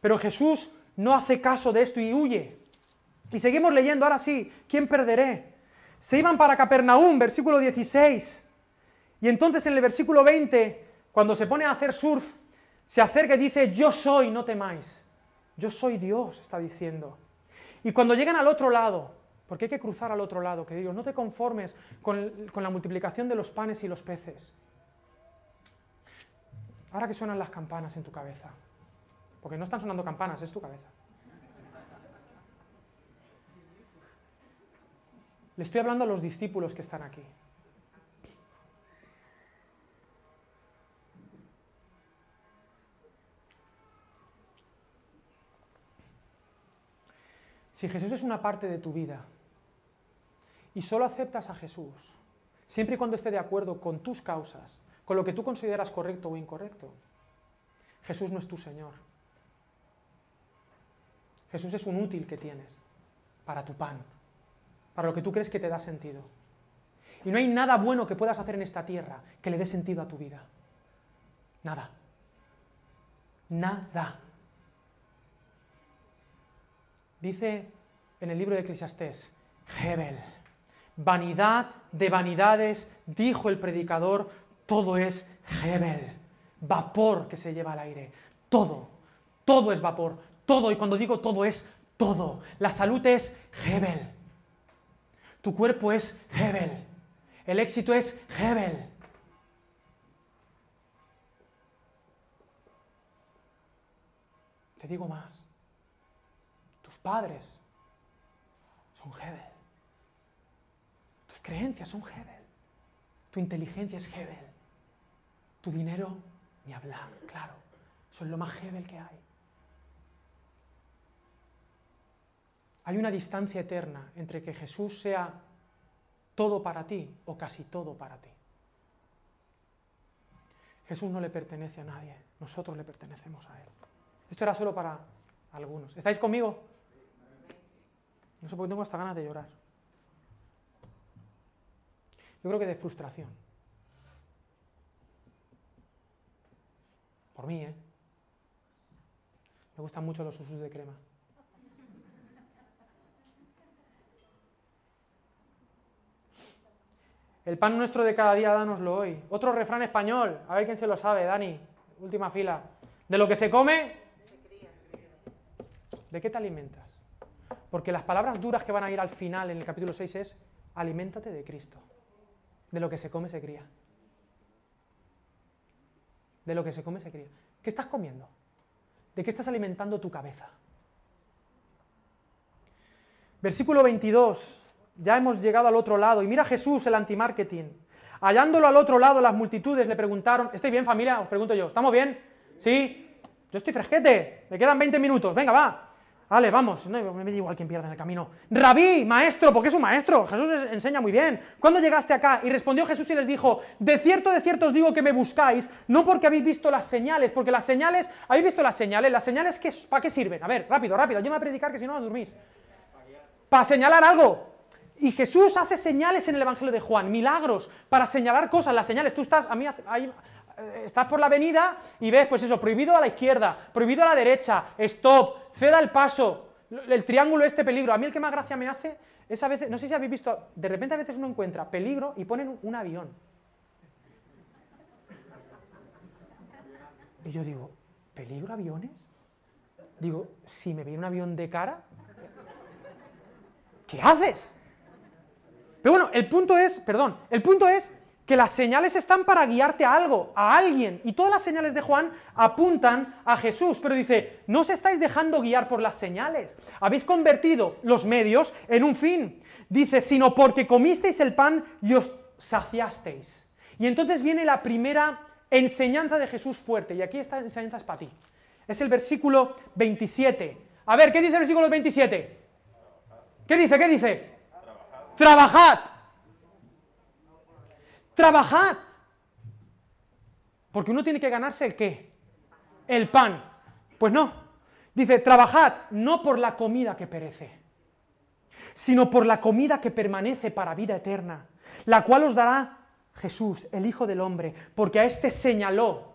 Pero Jesús no hace caso de esto y huye. Y seguimos leyendo, ahora sí, ¿quién perderé? Se iban para Capernaum, versículo 16. Y entonces en el versículo 20, cuando se pone a hacer surf, se acerca y dice, yo soy, no temáis. Yo soy Dios, está diciendo. Y cuando llegan al otro lado, porque hay que cruzar al otro lado, que digo, no te conformes con, con la multiplicación de los panes y los peces. Ahora que suenan las campanas en tu cabeza, porque no están sonando campanas, es tu cabeza. Le estoy hablando a los discípulos que están aquí. Si Jesús es una parte de tu vida y solo aceptas a Jesús, siempre y cuando esté de acuerdo con tus causas, con lo que tú consideras correcto o incorrecto, Jesús no es tu Señor. Jesús es un útil que tienes para tu pan, para lo que tú crees que te da sentido. Y no hay nada bueno que puedas hacer en esta tierra que le dé sentido a tu vida. Nada. Nada. Dice en el libro de Eclesiastés, Hebel, vanidad de vanidades, dijo el predicador, todo es Hebel, vapor que se lleva al aire, todo, todo es vapor, todo, y cuando digo todo es todo, la salud es Hebel, tu cuerpo es Hebel, el éxito es Hebel. Te digo más padres son Hebel. Tus creencias son Hebel. Tu inteligencia es Hebel. Tu dinero, ni hablar, claro. Eso es lo más Hebel que hay. Hay una distancia eterna entre que Jesús sea todo para ti o casi todo para ti. Jesús no le pertenece a nadie, nosotros le pertenecemos a Él. Esto era solo para algunos. ¿Estáis conmigo? No sé por qué tengo hasta ganas de llorar. Yo creo que de frustración. Por mí, ¿eh? Me gustan mucho los usos de crema. El pan nuestro de cada día, dánoslo hoy. Otro refrán español, a ver quién se lo sabe, Dani, última fila. De lo que se come, ¿de qué te alimentas? Porque las palabras duras que van a ir al final en el capítulo 6 es, aliméntate de Cristo. De lo que se come se cría. De lo que se come se cría. ¿Qué estás comiendo? ¿De qué estás alimentando tu cabeza? Versículo 22. Ya hemos llegado al otro lado. Y mira Jesús, el antimarketing. Hallándolo al otro lado, las multitudes le preguntaron, ¿estáis bien familia? Os pregunto yo, ¿estamos bien? ¿Sí? Yo estoy fresquete, me quedan 20 minutos, venga, va. Vale, vamos, no, me da igual quién pierda en el camino. Rabí, maestro, porque es un maestro, Jesús enseña muy bien. ¿Cuándo llegaste acá? Y respondió Jesús y les dijo, de cierto, de cierto os digo que me buscáis, no porque habéis visto las señales, porque las señales, ¿habéis visto las señales? ¿Las señales que, para qué sirven? A ver, rápido, rápido, yo me voy a predicar que si no, no dormís. Para señalar algo. Y Jesús hace señales en el Evangelio de Juan, milagros, para señalar cosas. Las señales, tú estás, a mí, ahí, eh, estás por la avenida y ves, pues eso, prohibido a la izquierda, prohibido a la derecha, stop, ceda el paso, el triángulo este peligro. A mí el que más gracia me hace es a veces, no sé si habéis visto, de repente a veces uno encuentra peligro y ponen un avión. Y yo digo, ¿peligro aviones? Digo, si me viene un avión de cara, ¿qué haces? Pero bueno, el punto es, perdón, el punto es que las señales están para guiarte a algo, a alguien, y todas las señales de Juan apuntan a Jesús, pero dice, no os estáis dejando guiar por las señales, habéis convertido los medios en un fin, dice, sino porque comisteis el pan y os saciasteis. Y entonces viene la primera enseñanza de Jesús fuerte, y aquí esta enseñanza es para ti. Es el versículo 27. A ver, ¿qué dice el versículo 27? ¿Qué dice? ¿Qué dice? Trabajad. Trabajad. Porque uno tiene que ganarse el qué? El pan. Pues no. Dice, trabajad no por la comida que perece, sino por la comida que permanece para vida eterna, la cual os dará Jesús, el Hijo del Hombre, porque a éste señaló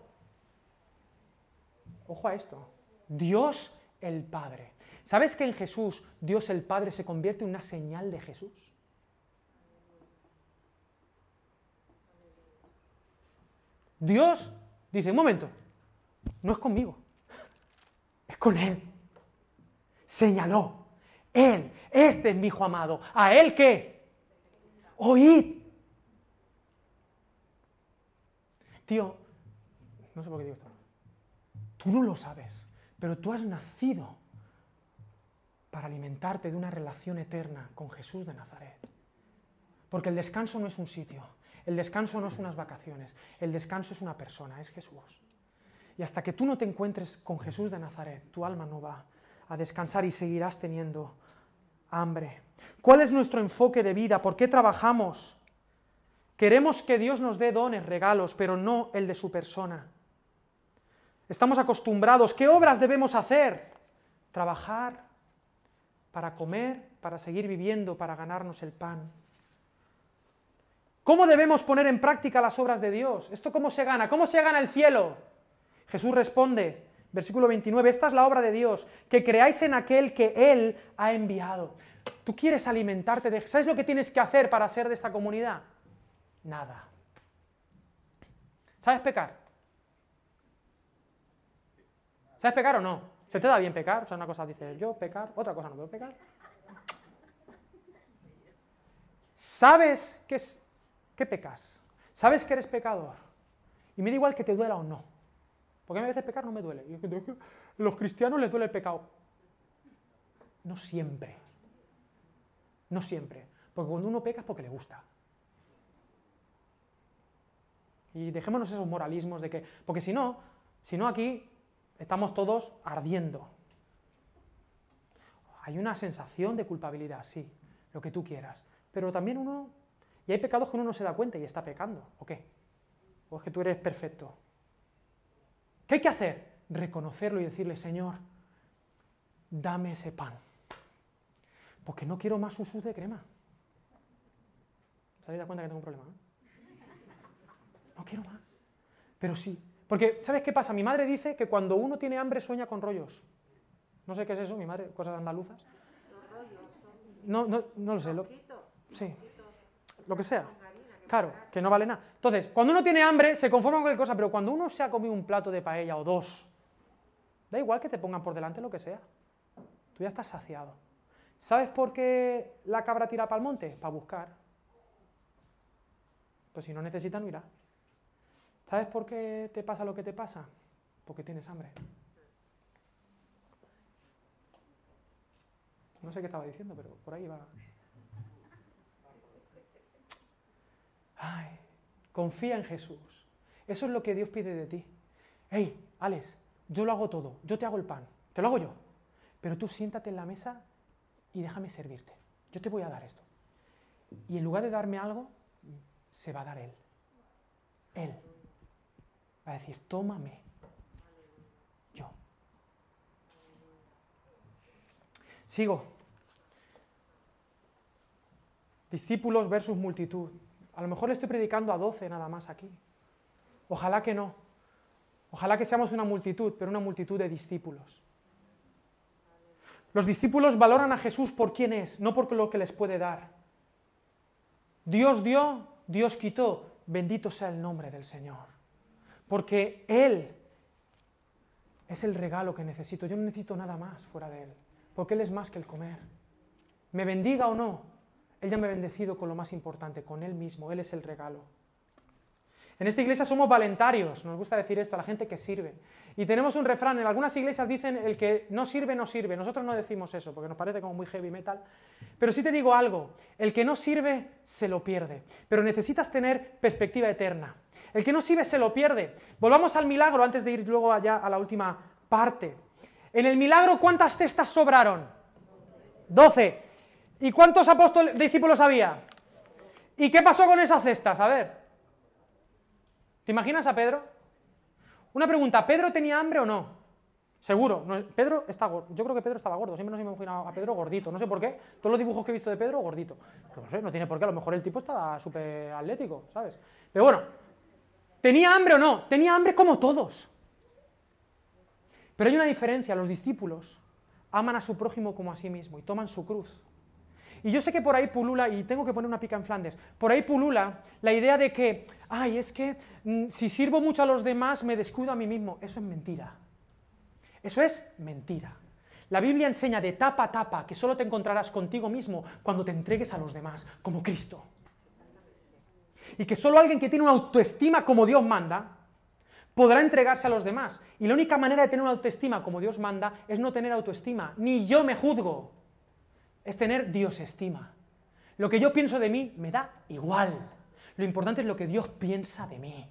Ojo a esto. Dios el Padre. ¿Sabes que en Jesús Dios el Padre se convierte en una señal de Jesús? Dios dice, un momento, no es conmigo, es con Él. Señaló, Él, este es mi Hijo amado. ¿A Él qué? Oíd. Tío, no sé por qué digo esto. Tú no lo sabes, pero tú has nacido para alimentarte de una relación eterna con Jesús de Nazaret. Porque el descanso no es un sitio, el descanso no es unas vacaciones, el descanso es una persona, es Jesús. Y hasta que tú no te encuentres con Jesús de Nazaret, tu alma no va a descansar y seguirás teniendo hambre. ¿Cuál es nuestro enfoque de vida? ¿Por qué trabajamos? Queremos que Dios nos dé dones, regalos, pero no el de su persona. Estamos acostumbrados. ¿Qué obras debemos hacer? Trabajar para comer, para seguir viviendo, para ganarnos el pan. ¿Cómo debemos poner en práctica las obras de Dios? ¿Esto cómo se gana? ¿Cómo se gana el cielo? Jesús responde, versículo 29, esta es la obra de Dios, que creáis en aquel que Él ha enviado. Tú quieres alimentarte. ¿Sabes lo que tienes que hacer para ser de esta comunidad? Nada. ¿Sabes pecar? ¿Sabes pecar o no? ¿Se te da bien pecar? O sea, una cosa dice yo pecar, otra cosa no puedo pecar. ¿Sabes qué, es, qué pecas? ¿Sabes que eres pecador? Y me da igual que te duela o no. Porque a mí a veces pecar no me duele. A los cristianos les duele el pecado. No siempre. No siempre. Porque cuando uno peca es porque le gusta. Y dejémonos esos moralismos de que, porque si no, si no aquí Estamos todos ardiendo. Hay una sensación de culpabilidad, sí, lo que tú quieras. Pero también uno... Y hay pecados que uno no se da cuenta y está pecando. ¿O qué? ¿O es que tú eres perfecto? ¿Qué hay que hacer? Reconocerlo y decirle, Señor, dame ese pan. Porque no quiero más usus de crema. ¿Se habéis dado cuenta que tengo un problema? No quiero más. Pero sí, porque, ¿sabes qué pasa? Mi madre dice que cuando uno tiene hambre sueña con rollos. No sé qué es eso, mi madre, cosas andaluzas. No, no, no lo sé. Lo, sí. Lo que sea. Claro, que no vale nada. Entonces, cuando uno tiene hambre, se conforma con cualquier cosa, pero cuando uno se ha comido un plato de paella o dos, da igual que te pongan por delante lo que sea. Tú ya estás saciado. ¿Sabes por qué la cabra tira para el monte? Para buscar. Pues si no necesita, no irá. ¿Sabes por qué te pasa lo que te pasa? Porque tienes hambre. No sé qué estaba diciendo, pero por ahí va. Ay, confía en Jesús. Eso es lo que Dios pide de ti. Hey, Alex, yo lo hago todo. Yo te hago el pan. Te lo hago yo. Pero tú siéntate en la mesa y déjame servirte. Yo te voy a dar esto. Y en lugar de darme algo, se va a dar Él. Él. Va a decir, tómame. Yo. Sigo. Discípulos versus multitud. A lo mejor le estoy predicando a 12 nada más aquí. Ojalá que no. Ojalá que seamos una multitud, pero una multitud de discípulos. Los discípulos valoran a Jesús por quién es, no por lo que les puede dar. Dios dio, Dios quitó, bendito sea el nombre del Señor porque Él Es el regalo que necesito. Yo no necesito nada más fuera de Él, porque Él es más que el comer. Me bendiga o no, Él ya me ha bendecido con lo más importante, con Él mismo. Él es el regalo. En esta iglesia somos valentarios, nos gusta decir esto a la gente que sirve. Y tenemos un refrán, en algunas iglesias dicen el que no sirve, no sirve. Nosotros no decimos eso, porque nos parece como muy heavy metal. Pero sí te digo algo, el que no sirve se lo pierde. Pero necesitas tener perspectiva eterna. El que no sirve se lo pierde. Volvamos al milagro antes de ir luego allá a la última parte. En el milagro, ¿cuántas cestas sobraron? Doce. ¿Y cuántos apóstoles, discípulos había? ¿Y qué pasó con esas cestas? A ver. ¿Te imaginas a Pedro? Una pregunta, ¿Pedro tenía hambre o no? Seguro, Pedro está. Yo creo que Pedro estaba gordo, siempre nos hemos imaginado a Pedro gordito, no sé por qué. Todos los dibujos que he visto de Pedro, gordito. no sé, no tiene por qué, a lo mejor el tipo estaba súper atlético, ¿sabes? Pero bueno, ¿tenía hambre o no? Tenía hambre como todos. Pero hay una diferencia, los discípulos aman a su prójimo como a sí mismo y toman su cruz. Y yo sé que por ahí pulula, y tengo que poner una pica en Flandes, por ahí pulula la idea de que, ay, es que mm, si sirvo mucho a los demás me descuido a mí mismo. Eso es mentira. Eso es mentira. La Biblia enseña de tapa a tapa que solo te encontrarás contigo mismo cuando te entregues a los demás, como Cristo. Y que solo alguien que tiene una autoestima como Dios manda, podrá entregarse a los demás. Y la única manera de tener una autoestima como Dios manda es no tener autoestima. Ni yo me juzgo es tener Dios estima. Lo que yo pienso de mí me da igual. Lo importante es lo que Dios piensa de mí.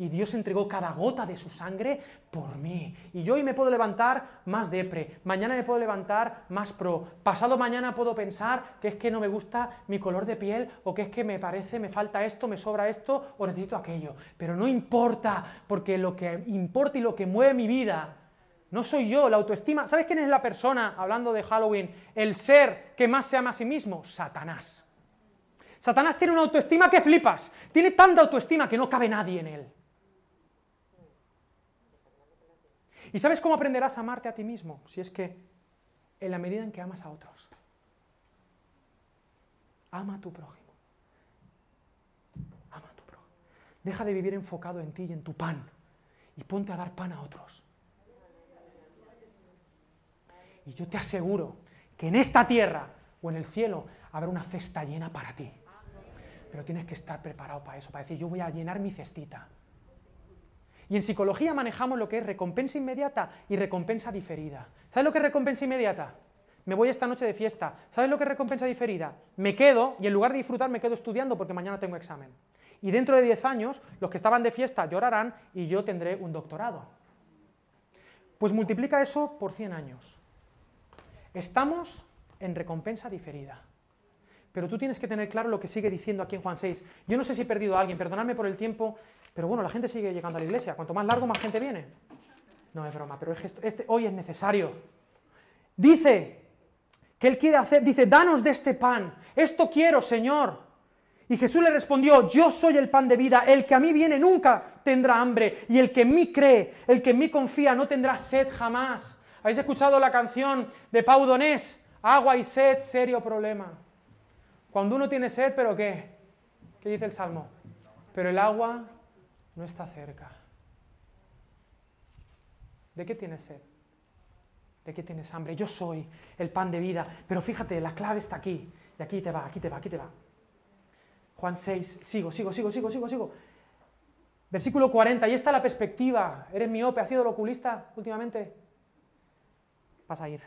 Y Dios entregó cada gota de su sangre por mí. Y yo hoy me puedo levantar más depre, mañana me puedo levantar más pro, pasado mañana puedo pensar que es que no me gusta mi color de piel o que es que me parece, me falta esto, me sobra esto o necesito aquello. Pero no importa, porque lo que importa y lo que mueve mi vida no soy yo, la autoestima. ¿Sabes quién es la persona, hablando de Halloween, el ser que más se ama a sí mismo? Satanás. Satanás tiene una autoestima que flipas. Tiene tanta autoestima que no cabe nadie en él. ¿Y sabes cómo aprenderás a amarte a ti mismo? Si es que en la medida en que amas a otros. Ama a tu prójimo. Ama a tu prójimo. Deja de vivir enfocado en ti y en tu pan. Y ponte a dar pan a otros. Y yo te aseguro que en esta tierra o en el cielo habrá una cesta llena para ti. Pero tienes que estar preparado para eso, para decir, yo voy a llenar mi cestita. Y en psicología manejamos lo que es recompensa inmediata y recompensa diferida. ¿Sabes lo que es recompensa inmediata? Me voy esta noche de fiesta. ¿Sabes lo que es recompensa diferida? Me quedo y en lugar de disfrutar me quedo estudiando porque mañana tengo examen. Y dentro de 10 años los que estaban de fiesta llorarán y yo tendré un doctorado. Pues multiplica eso por 100 años. Estamos en recompensa diferida. Pero tú tienes que tener claro lo que sigue diciendo aquí en Juan 6. Yo no sé si he perdido a alguien, perdonadme por el tiempo, pero bueno, la gente sigue llegando a la iglesia. Cuanto más largo, más gente viene. No es broma, pero este, hoy es necesario. Dice que él quiere hacer, dice, danos de este pan. Esto quiero, Señor. Y Jesús le respondió, yo soy el pan de vida, el que a mí viene nunca tendrá hambre, y el que en mí cree, el que en mí confía, no tendrá sed jamás. ¿Habéis escuchado la canción de Pau Donés? Agua y sed, serio problema. Cuando uno tiene sed, ¿pero qué? ¿Qué dice el Salmo? Pero el agua no está cerca. ¿De qué tienes sed? ¿De qué tienes hambre? Yo soy el pan de vida. Pero fíjate, la clave está aquí. Y aquí te va, aquí te va, aquí te va. Juan 6, sigo, sigo, sigo, sigo, sigo, sigo. Versículo 40, y está la perspectiva. ¿Eres miope? ¿Has sido el oculista últimamente? Vas a ir.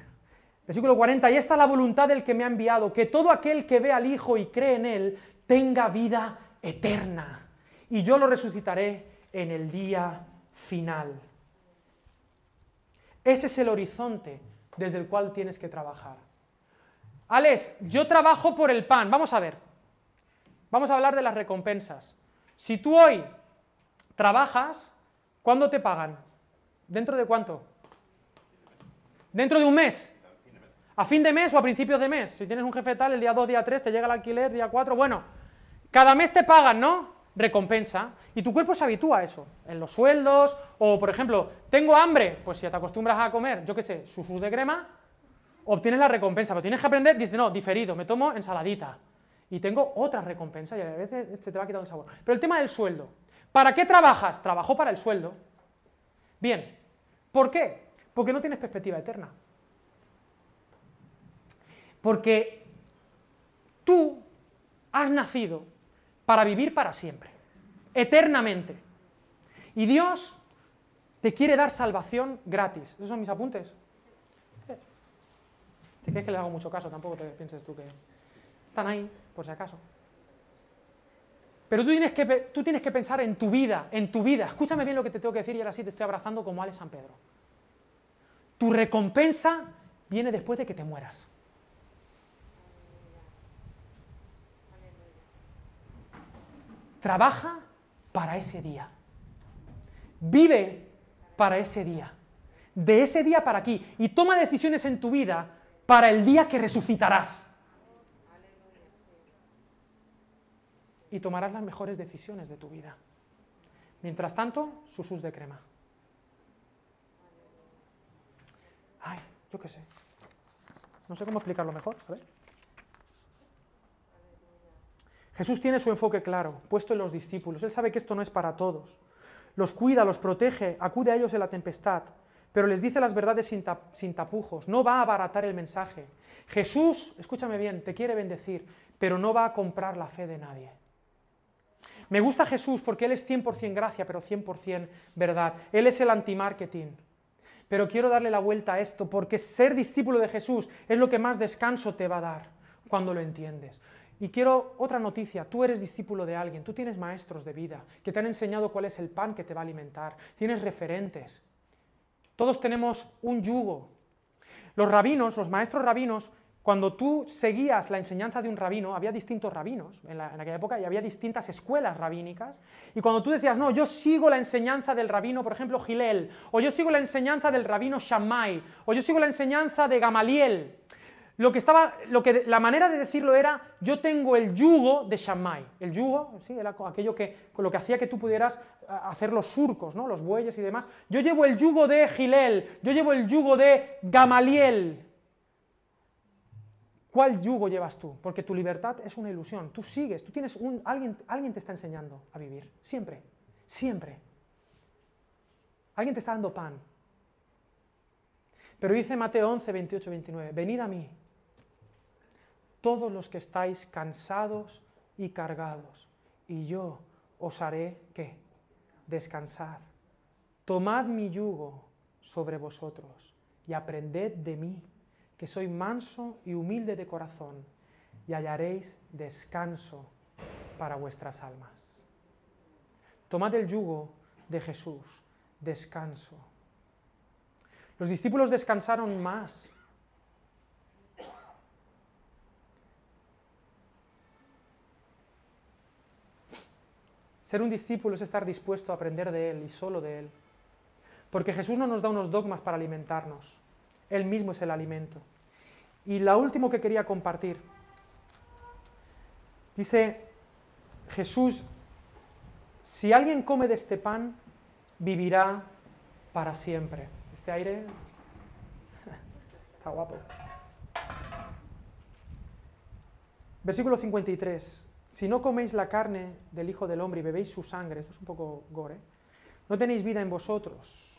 Versículo 40, y esta es la voluntad del que me ha enviado, que todo aquel que ve al Hijo y cree en Él tenga vida eterna, y yo lo resucitaré en el día final. Ese es el horizonte desde el cual tienes que trabajar. Alex, yo trabajo por el pan. Vamos a ver. Vamos a hablar de las recompensas. Si tú hoy trabajas, ¿cuándo te pagan? ¿Dentro de cuánto? Dentro de un mes. A fin de mes o a principios de mes. Si tienes un jefe tal, el día 2, día 3, te llega el alquiler, día 4, bueno. Cada mes te pagan, ¿no? Recompensa. Y tu cuerpo se habitúa a eso. En los sueldos, o por ejemplo, tengo hambre, pues si te acostumbras a comer, yo qué sé, susu de crema, obtienes la recompensa. Pero tienes que aprender, dice, no, diferido, me tomo ensaladita. Y tengo otra recompensa y a veces te va a quitar el sabor. Pero el tema del sueldo. ¿Para qué trabajas? Trabajo para el sueldo. Bien. ¿Por qué? Porque no tienes perspectiva eterna. Porque tú has nacido para vivir para siempre, eternamente. Y Dios te quiere dar salvación gratis. Esos son mis apuntes. Si crees que le hago mucho caso, tampoco te pienses tú que están ahí, por si acaso. Pero tú tienes, que, tú tienes que pensar en tu vida, en tu vida. Escúchame bien lo que te tengo que decir y ahora sí te estoy abrazando como Alex San Pedro. Tu recompensa viene después de que te mueras. Trabaja para ese día. Vive para ese día. De ese día para aquí. Y toma decisiones en tu vida para el día que resucitarás. Y tomarás las mejores decisiones de tu vida. Mientras tanto, susus de crema. Ay, yo qué sé. No sé cómo explicarlo mejor. Jesús tiene su enfoque claro, puesto en los discípulos. Él sabe que esto no es para todos. Los cuida, los protege, acude a ellos en la tempestad, pero les dice las verdades sin, tapujos. No va a abaratar el mensaje. Jesús, escúchame bien, te quiere bendecir, pero no va a comprar la fe de nadie. Me gusta Jesús porque Él es 100% gracia, pero 100% verdad. Él es el anti-marketing. Pero quiero darle la vuelta a esto porque ser discípulo de Jesús es lo que más descanso te va a dar cuando lo entiendes. Y quiero otra noticia, tú eres discípulo de alguien, tú tienes maestros de vida que te han enseñado cuál es el pan que te va a alimentar, tienes referentes. Todos tenemos un yugo. Los rabinos, los maestros rabinos, cuando tú seguías la enseñanza de un rabino, había distintos rabinos en, aquella época y había distintas escuelas rabínicas. Y cuando tú decías, no, yo sigo la enseñanza del rabino, por ejemplo, Gilel, o yo sigo la enseñanza del rabino Shammai, o yo sigo la enseñanza de Gamaliel, lo que estaba, lo que, la manera de decirlo era, yo tengo el yugo de Shammai. El yugo, sí, era aquello que, con lo que hacía que tú pudieras hacer los surcos, ¿no? los bueyes y demás. Yo llevo el yugo de Gilel, yo llevo el yugo de Gamaliel. ¿Cuál yugo llevas tú? Porque tu libertad es una ilusión. Tú sigues, tú tienes. Alguien, alguien te está enseñando a vivir. Siempre. Siempre. Alguien te está dando pan. Pero dice Mateo 11, 28, 29. Venid a mí todos los que estáis cansados y cargados, y yo os haré ¿qué? Descansar. Tomad mi yugo sobre vosotros y aprended de mí, que soy manso y humilde de corazón, y hallaréis descanso para vuestras almas. Tomad el yugo de Jesús, descanso. Los discípulos descansaron más Ser un discípulo es estar dispuesto a aprender de Él y solo de Él. Porque Jesús no nos da unos dogmas para alimentarnos. Él mismo es el alimento. Y la último que quería compartir. Dice Jesús, si alguien come de este pan, vivirá para siempre. Este aire está guapo. Versículo 53. Si no coméis la carne del Hijo del Hombre y bebéis su sangre, esto es un poco gore, no tenéis vida en vosotros.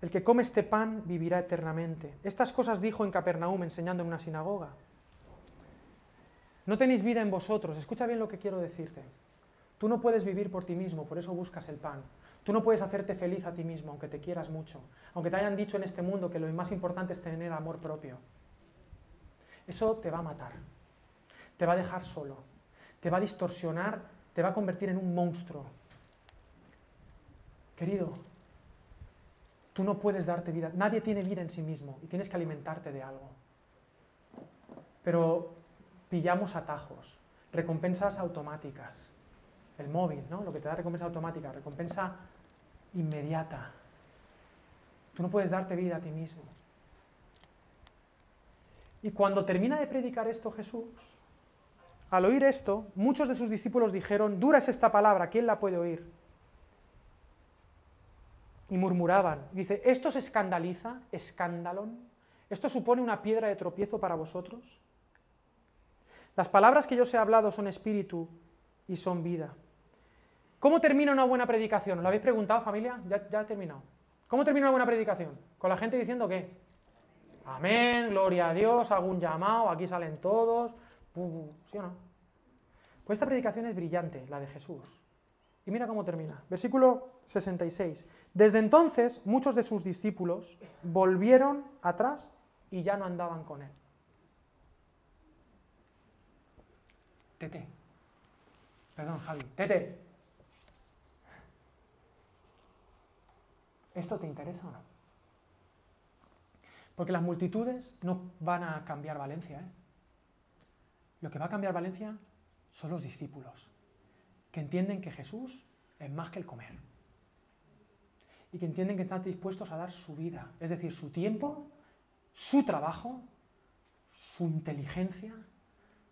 El que come este pan vivirá eternamente. Estas cosas dijo en Capernaum enseñando en una sinagoga. No tenéis vida en vosotros. Escucha bien lo que quiero decirte. Tú no puedes vivir por ti mismo, por eso buscas el pan. Tú no puedes hacerte feliz a ti mismo, aunque te quieras mucho. Aunque te hayan dicho en este mundo que lo más importante es tener amor propio. Eso te va a matar te va a dejar solo, te va a distorsionar, te va a convertir en un monstruo. Querido, tú no puedes darte vida, nadie tiene vida en sí mismo y tienes que alimentarte de algo. Pero pillamos atajos, recompensas automáticas. El móvil, ¿no? Lo que te da recompensa automática, recompensa inmediata. Tú no puedes darte vida a ti mismo. Y cuando termina de predicar esto Jesús, al oír esto, muchos de sus discípulos dijeron, dura es esta palabra, ¿quién la puede oír? Y murmuraban, dice, ¿esto se escandaliza? ¿Escándalon? ¿Esto supone una piedra de tropiezo para vosotros? Las palabras que yo os he hablado son espíritu y son vida. ¿Cómo termina una buena predicación? ¿Os lo habéis preguntado, familia? Ya, ya he terminado. ¿Cómo termina una buena predicación? Con la gente diciendo qué? Amén, gloria a Dios, hago un llamado, aquí salen todos. ¿Sí o no? Pues esta predicación es brillante, la de Jesús. Y mira cómo termina. Versículo 66. Desde entonces muchos de sus discípulos volvieron atrás y ya no andaban con él. Tete. Perdón, Javi. Tete. ¿Esto te interesa o no? Porque las multitudes no van a cambiar Valencia. ¿eh? Lo que va a cambiar Valencia son los discípulos, que entienden que Jesús es más que el comer. Y que entienden que están dispuestos a dar su vida, es decir, su tiempo, su trabajo, su inteligencia,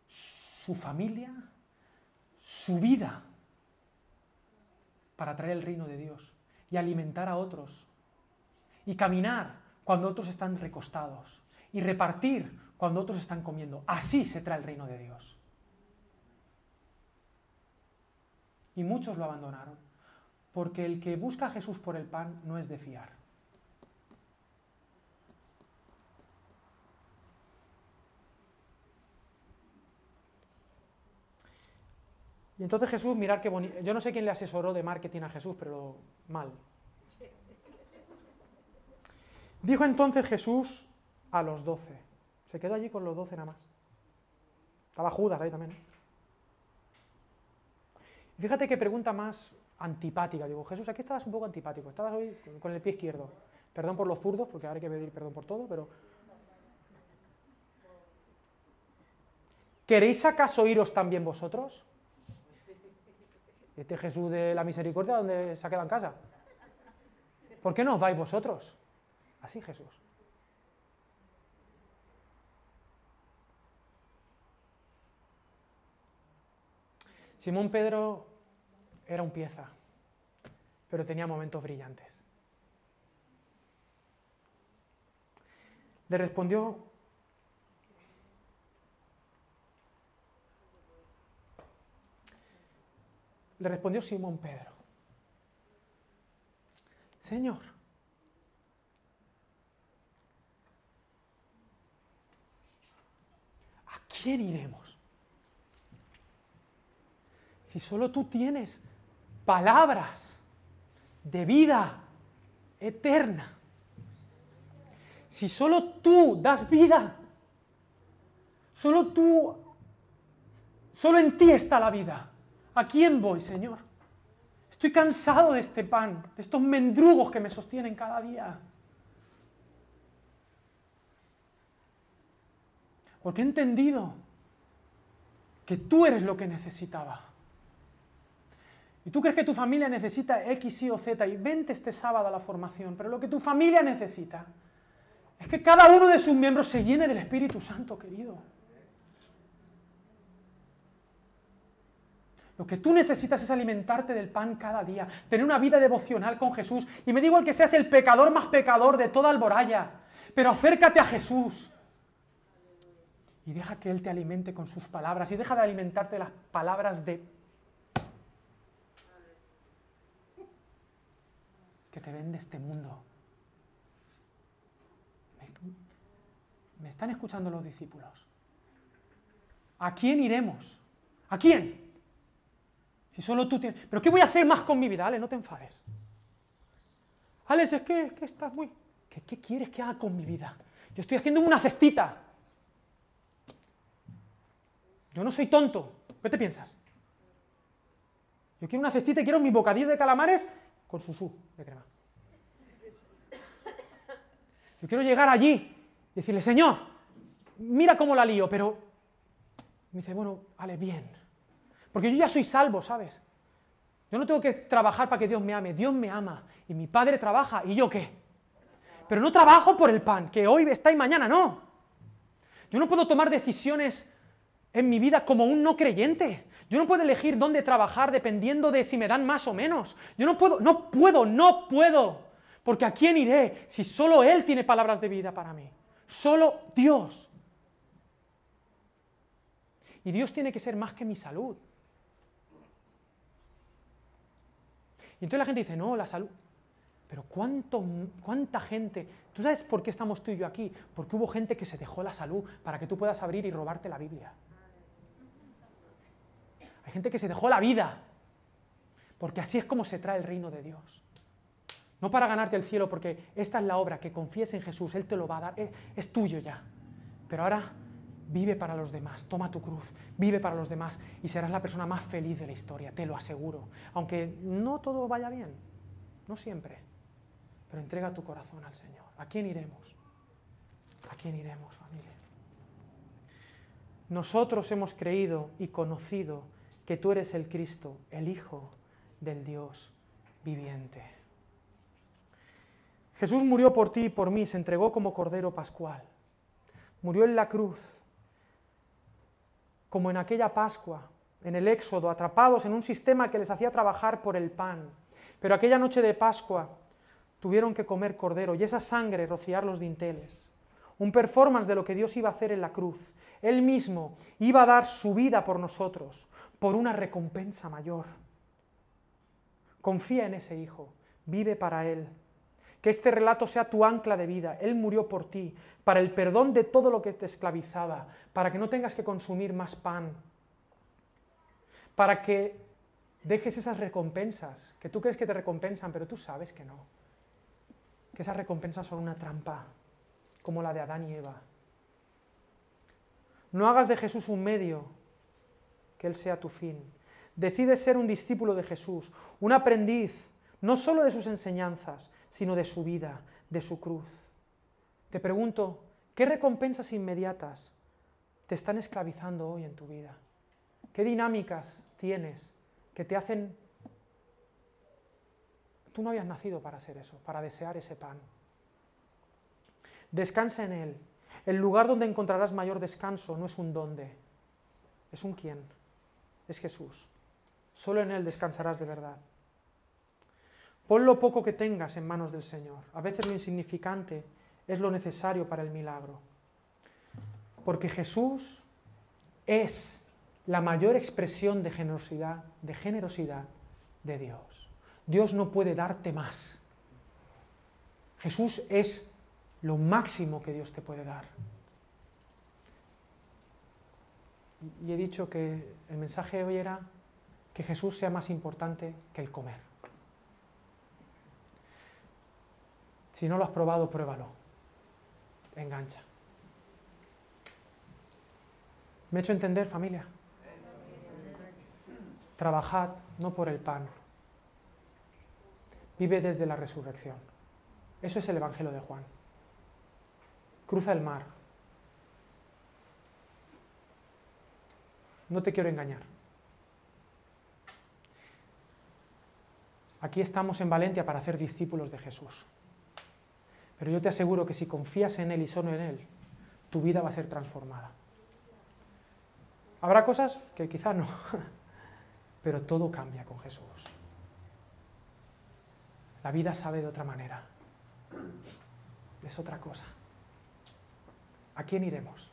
su familia, su vida, para traer el reino de Dios y alimentar a otros. Y caminar cuando otros están recostados. Y repartir cuando otros están comiendo. Así se trae el reino de Dios. Y muchos lo abandonaron. Porque el que busca a Jesús por el pan no es de fiar. Y entonces Jesús, mirar qué bonito. Yo no sé quién le asesoró de marketing a Jesús, pero mal. Dijo entonces Jesús a los doce. Se quedó allí con los doce nada más. Estaba Judas ahí también. fíjate qué pregunta más antipática. Digo, Jesús, aquí estabas un poco antipático. Estabas hoy con el pie izquierdo. Perdón por los zurdos, porque ahora hay que pedir perdón por todo, pero. ¿Queréis acaso iros también vosotros? Este Jesús de la misericordia, ¿dónde se ha quedado en casa? ¿Por qué no os vais vosotros? Así Jesús. Simón Pedro era un pieza, pero tenía momentos brillantes. Le respondió Le respondió Simón Pedro. Señor, ¿a quién iremos? Si solo tú tienes palabras de vida eterna. Si solo tú das vida, solo tú, solo en ti está la vida. ¿A quién voy, Señor? Estoy cansado de este pan, de estos mendrugos que me sostienen cada día. Porque he entendido que tú eres lo que necesitaba. Y tú crees que tu familia necesita X, Y o Z y vente este sábado a la formación, pero lo que tu familia necesita es que cada uno de sus miembros se llene del Espíritu Santo, querido. Lo que tú necesitas es alimentarte del pan cada día, tener una vida devocional con Jesús. Y me digo el que seas el pecador más pecador de toda Alboraya, pero acércate a Jesús. Y deja que Él te alimente con sus palabras y deja de alimentarte las palabras de... que te vende este mundo. ¿Me están escuchando los discípulos? ¿A quién iremos? ¿A quién? Si solo tú tienes... ¿Pero qué voy a hacer más con mi vida? Ale, no te enfades. Alex, es que, estás muy... ¿Qué, ¿Qué quieres que haga con mi vida? Yo estoy haciendo una cestita. Yo no soy tonto. ¿Qué te piensas? Yo quiero una cestita y quiero mi bocadillo de calamares con susú de crema. Yo quiero llegar allí y decirle, Señor, mira cómo la lío, pero me dice, bueno, vale, bien. Porque yo ya soy salvo, ¿sabes? Yo no tengo que trabajar para que Dios me ame, Dios me ama. Y mi Padre trabaja, ¿y yo qué? Pero no trabajo por el pan, que hoy está y mañana no. Yo no puedo tomar decisiones en mi vida como un no creyente. Yo no puedo elegir dónde trabajar dependiendo de si me dan más o menos. Yo no puedo, no puedo, no puedo. Porque ¿a quién iré si solo Él tiene palabras de vida para mí? Solo Dios. Y Dios tiene que ser más que mi salud. Y entonces la gente dice, no, la salud. Pero ¿cuánto, ¿cuánta gente? ¿Tú sabes por qué estamos tú y yo aquí? Porque hubo gente que se dejó la salud para que tú puedas abrir y robarte la Biblia. Hay gente que se dejó la vida. Porque así es como se trae el reino de Dios. No para ganarte el cielo, porque esta es la obra, que confíes en Jesús, Él te lo va a dar, es, tuyo ya. Pero ahora vive para los demás, toma tu cruz, vive para los demás y serás la persona más feliz de la historia, te lo aseguro. Aunque no todo vaya bien, no siempre, pero entrega tu corazón al Señor. ¿A quién iremos? ¿A quién iremos, familia? Nosotros hemos creído y conocido que tú eres el Cristo, el Hijo del Dios viviente. Jesús murió por ti y por mí, se entregó como Cordero Pascual. Murió en la cruz, como en aquella Pascua, en el Éxodo, atrapados en un sistema que les hacía trabajar por el pan. Pero aquella noche de Pascua tuvieron que comer cordero y esa sangre rociar los dinteles. Un performance de lo que Dios iba a hacer en la cruz. Él mismo iba a dar su vida por nosotros, por una recompensa mayor. Confía en ese Hijo, vive para Él. Que este relato sea tu ancla de vida. Él murió por ti, para el perdón de todo lo que te esclavizaba, para que no tengas que consumir más pan, para que dejes esas recompensas, que tú crees que te recompensan, pero tú sabes que no. Que esas recompensas son una trampa, como la de Adán y Eva. No hagas de Jesús un medio, que Él sea tu fin. Decide ser un discípulo de Jesús, un aprendiz, no solo de sus enseñanzas, sino de su vida, de su cruz. Te pregunto, ¿qué recompensas inmediatas te están esclavizando hoy en tu vida? ¿Qué dinámicas tienes que te hacen... Tú no habías nacido para ser eso, para desear ese pan. Descansa en Él. El lugar donde encontrarás mayor descanso no es un dónde, es un quién, es Jesús. Solo en Él descansarás de verdad. Pon lo poco que tengas en manos del Señor. A veces lo insignificante es lo necesario para el milagro. Porque Jesús es la mayor expresión de generosidad, de generosidad de Dios. Dios no puede darte más. Jesús es lo máximo que Dios te puede dar. Y he dicho que el mensaje de hoy era que Jesús sea más importante que el comer. Si no lo has probado, pruébalo. Engancha. ¿Me he hecho entender, familia? Trabajad no por el pan. Vive desde la resurrección. Eso es el Evangelio de Juan. Cruza el mar. No te quiero engañar. Aquí estamos en Valencia para hacer discípulos de Jesús. Pero yo te aseguro que si confías en Él y solo en Él, tu vida va a ser transformada. Habrá cosas que quizá no, pero todo cambia con Jesús. La vida sabe de otra manera. Es otra cosa. ¿A quién iremos?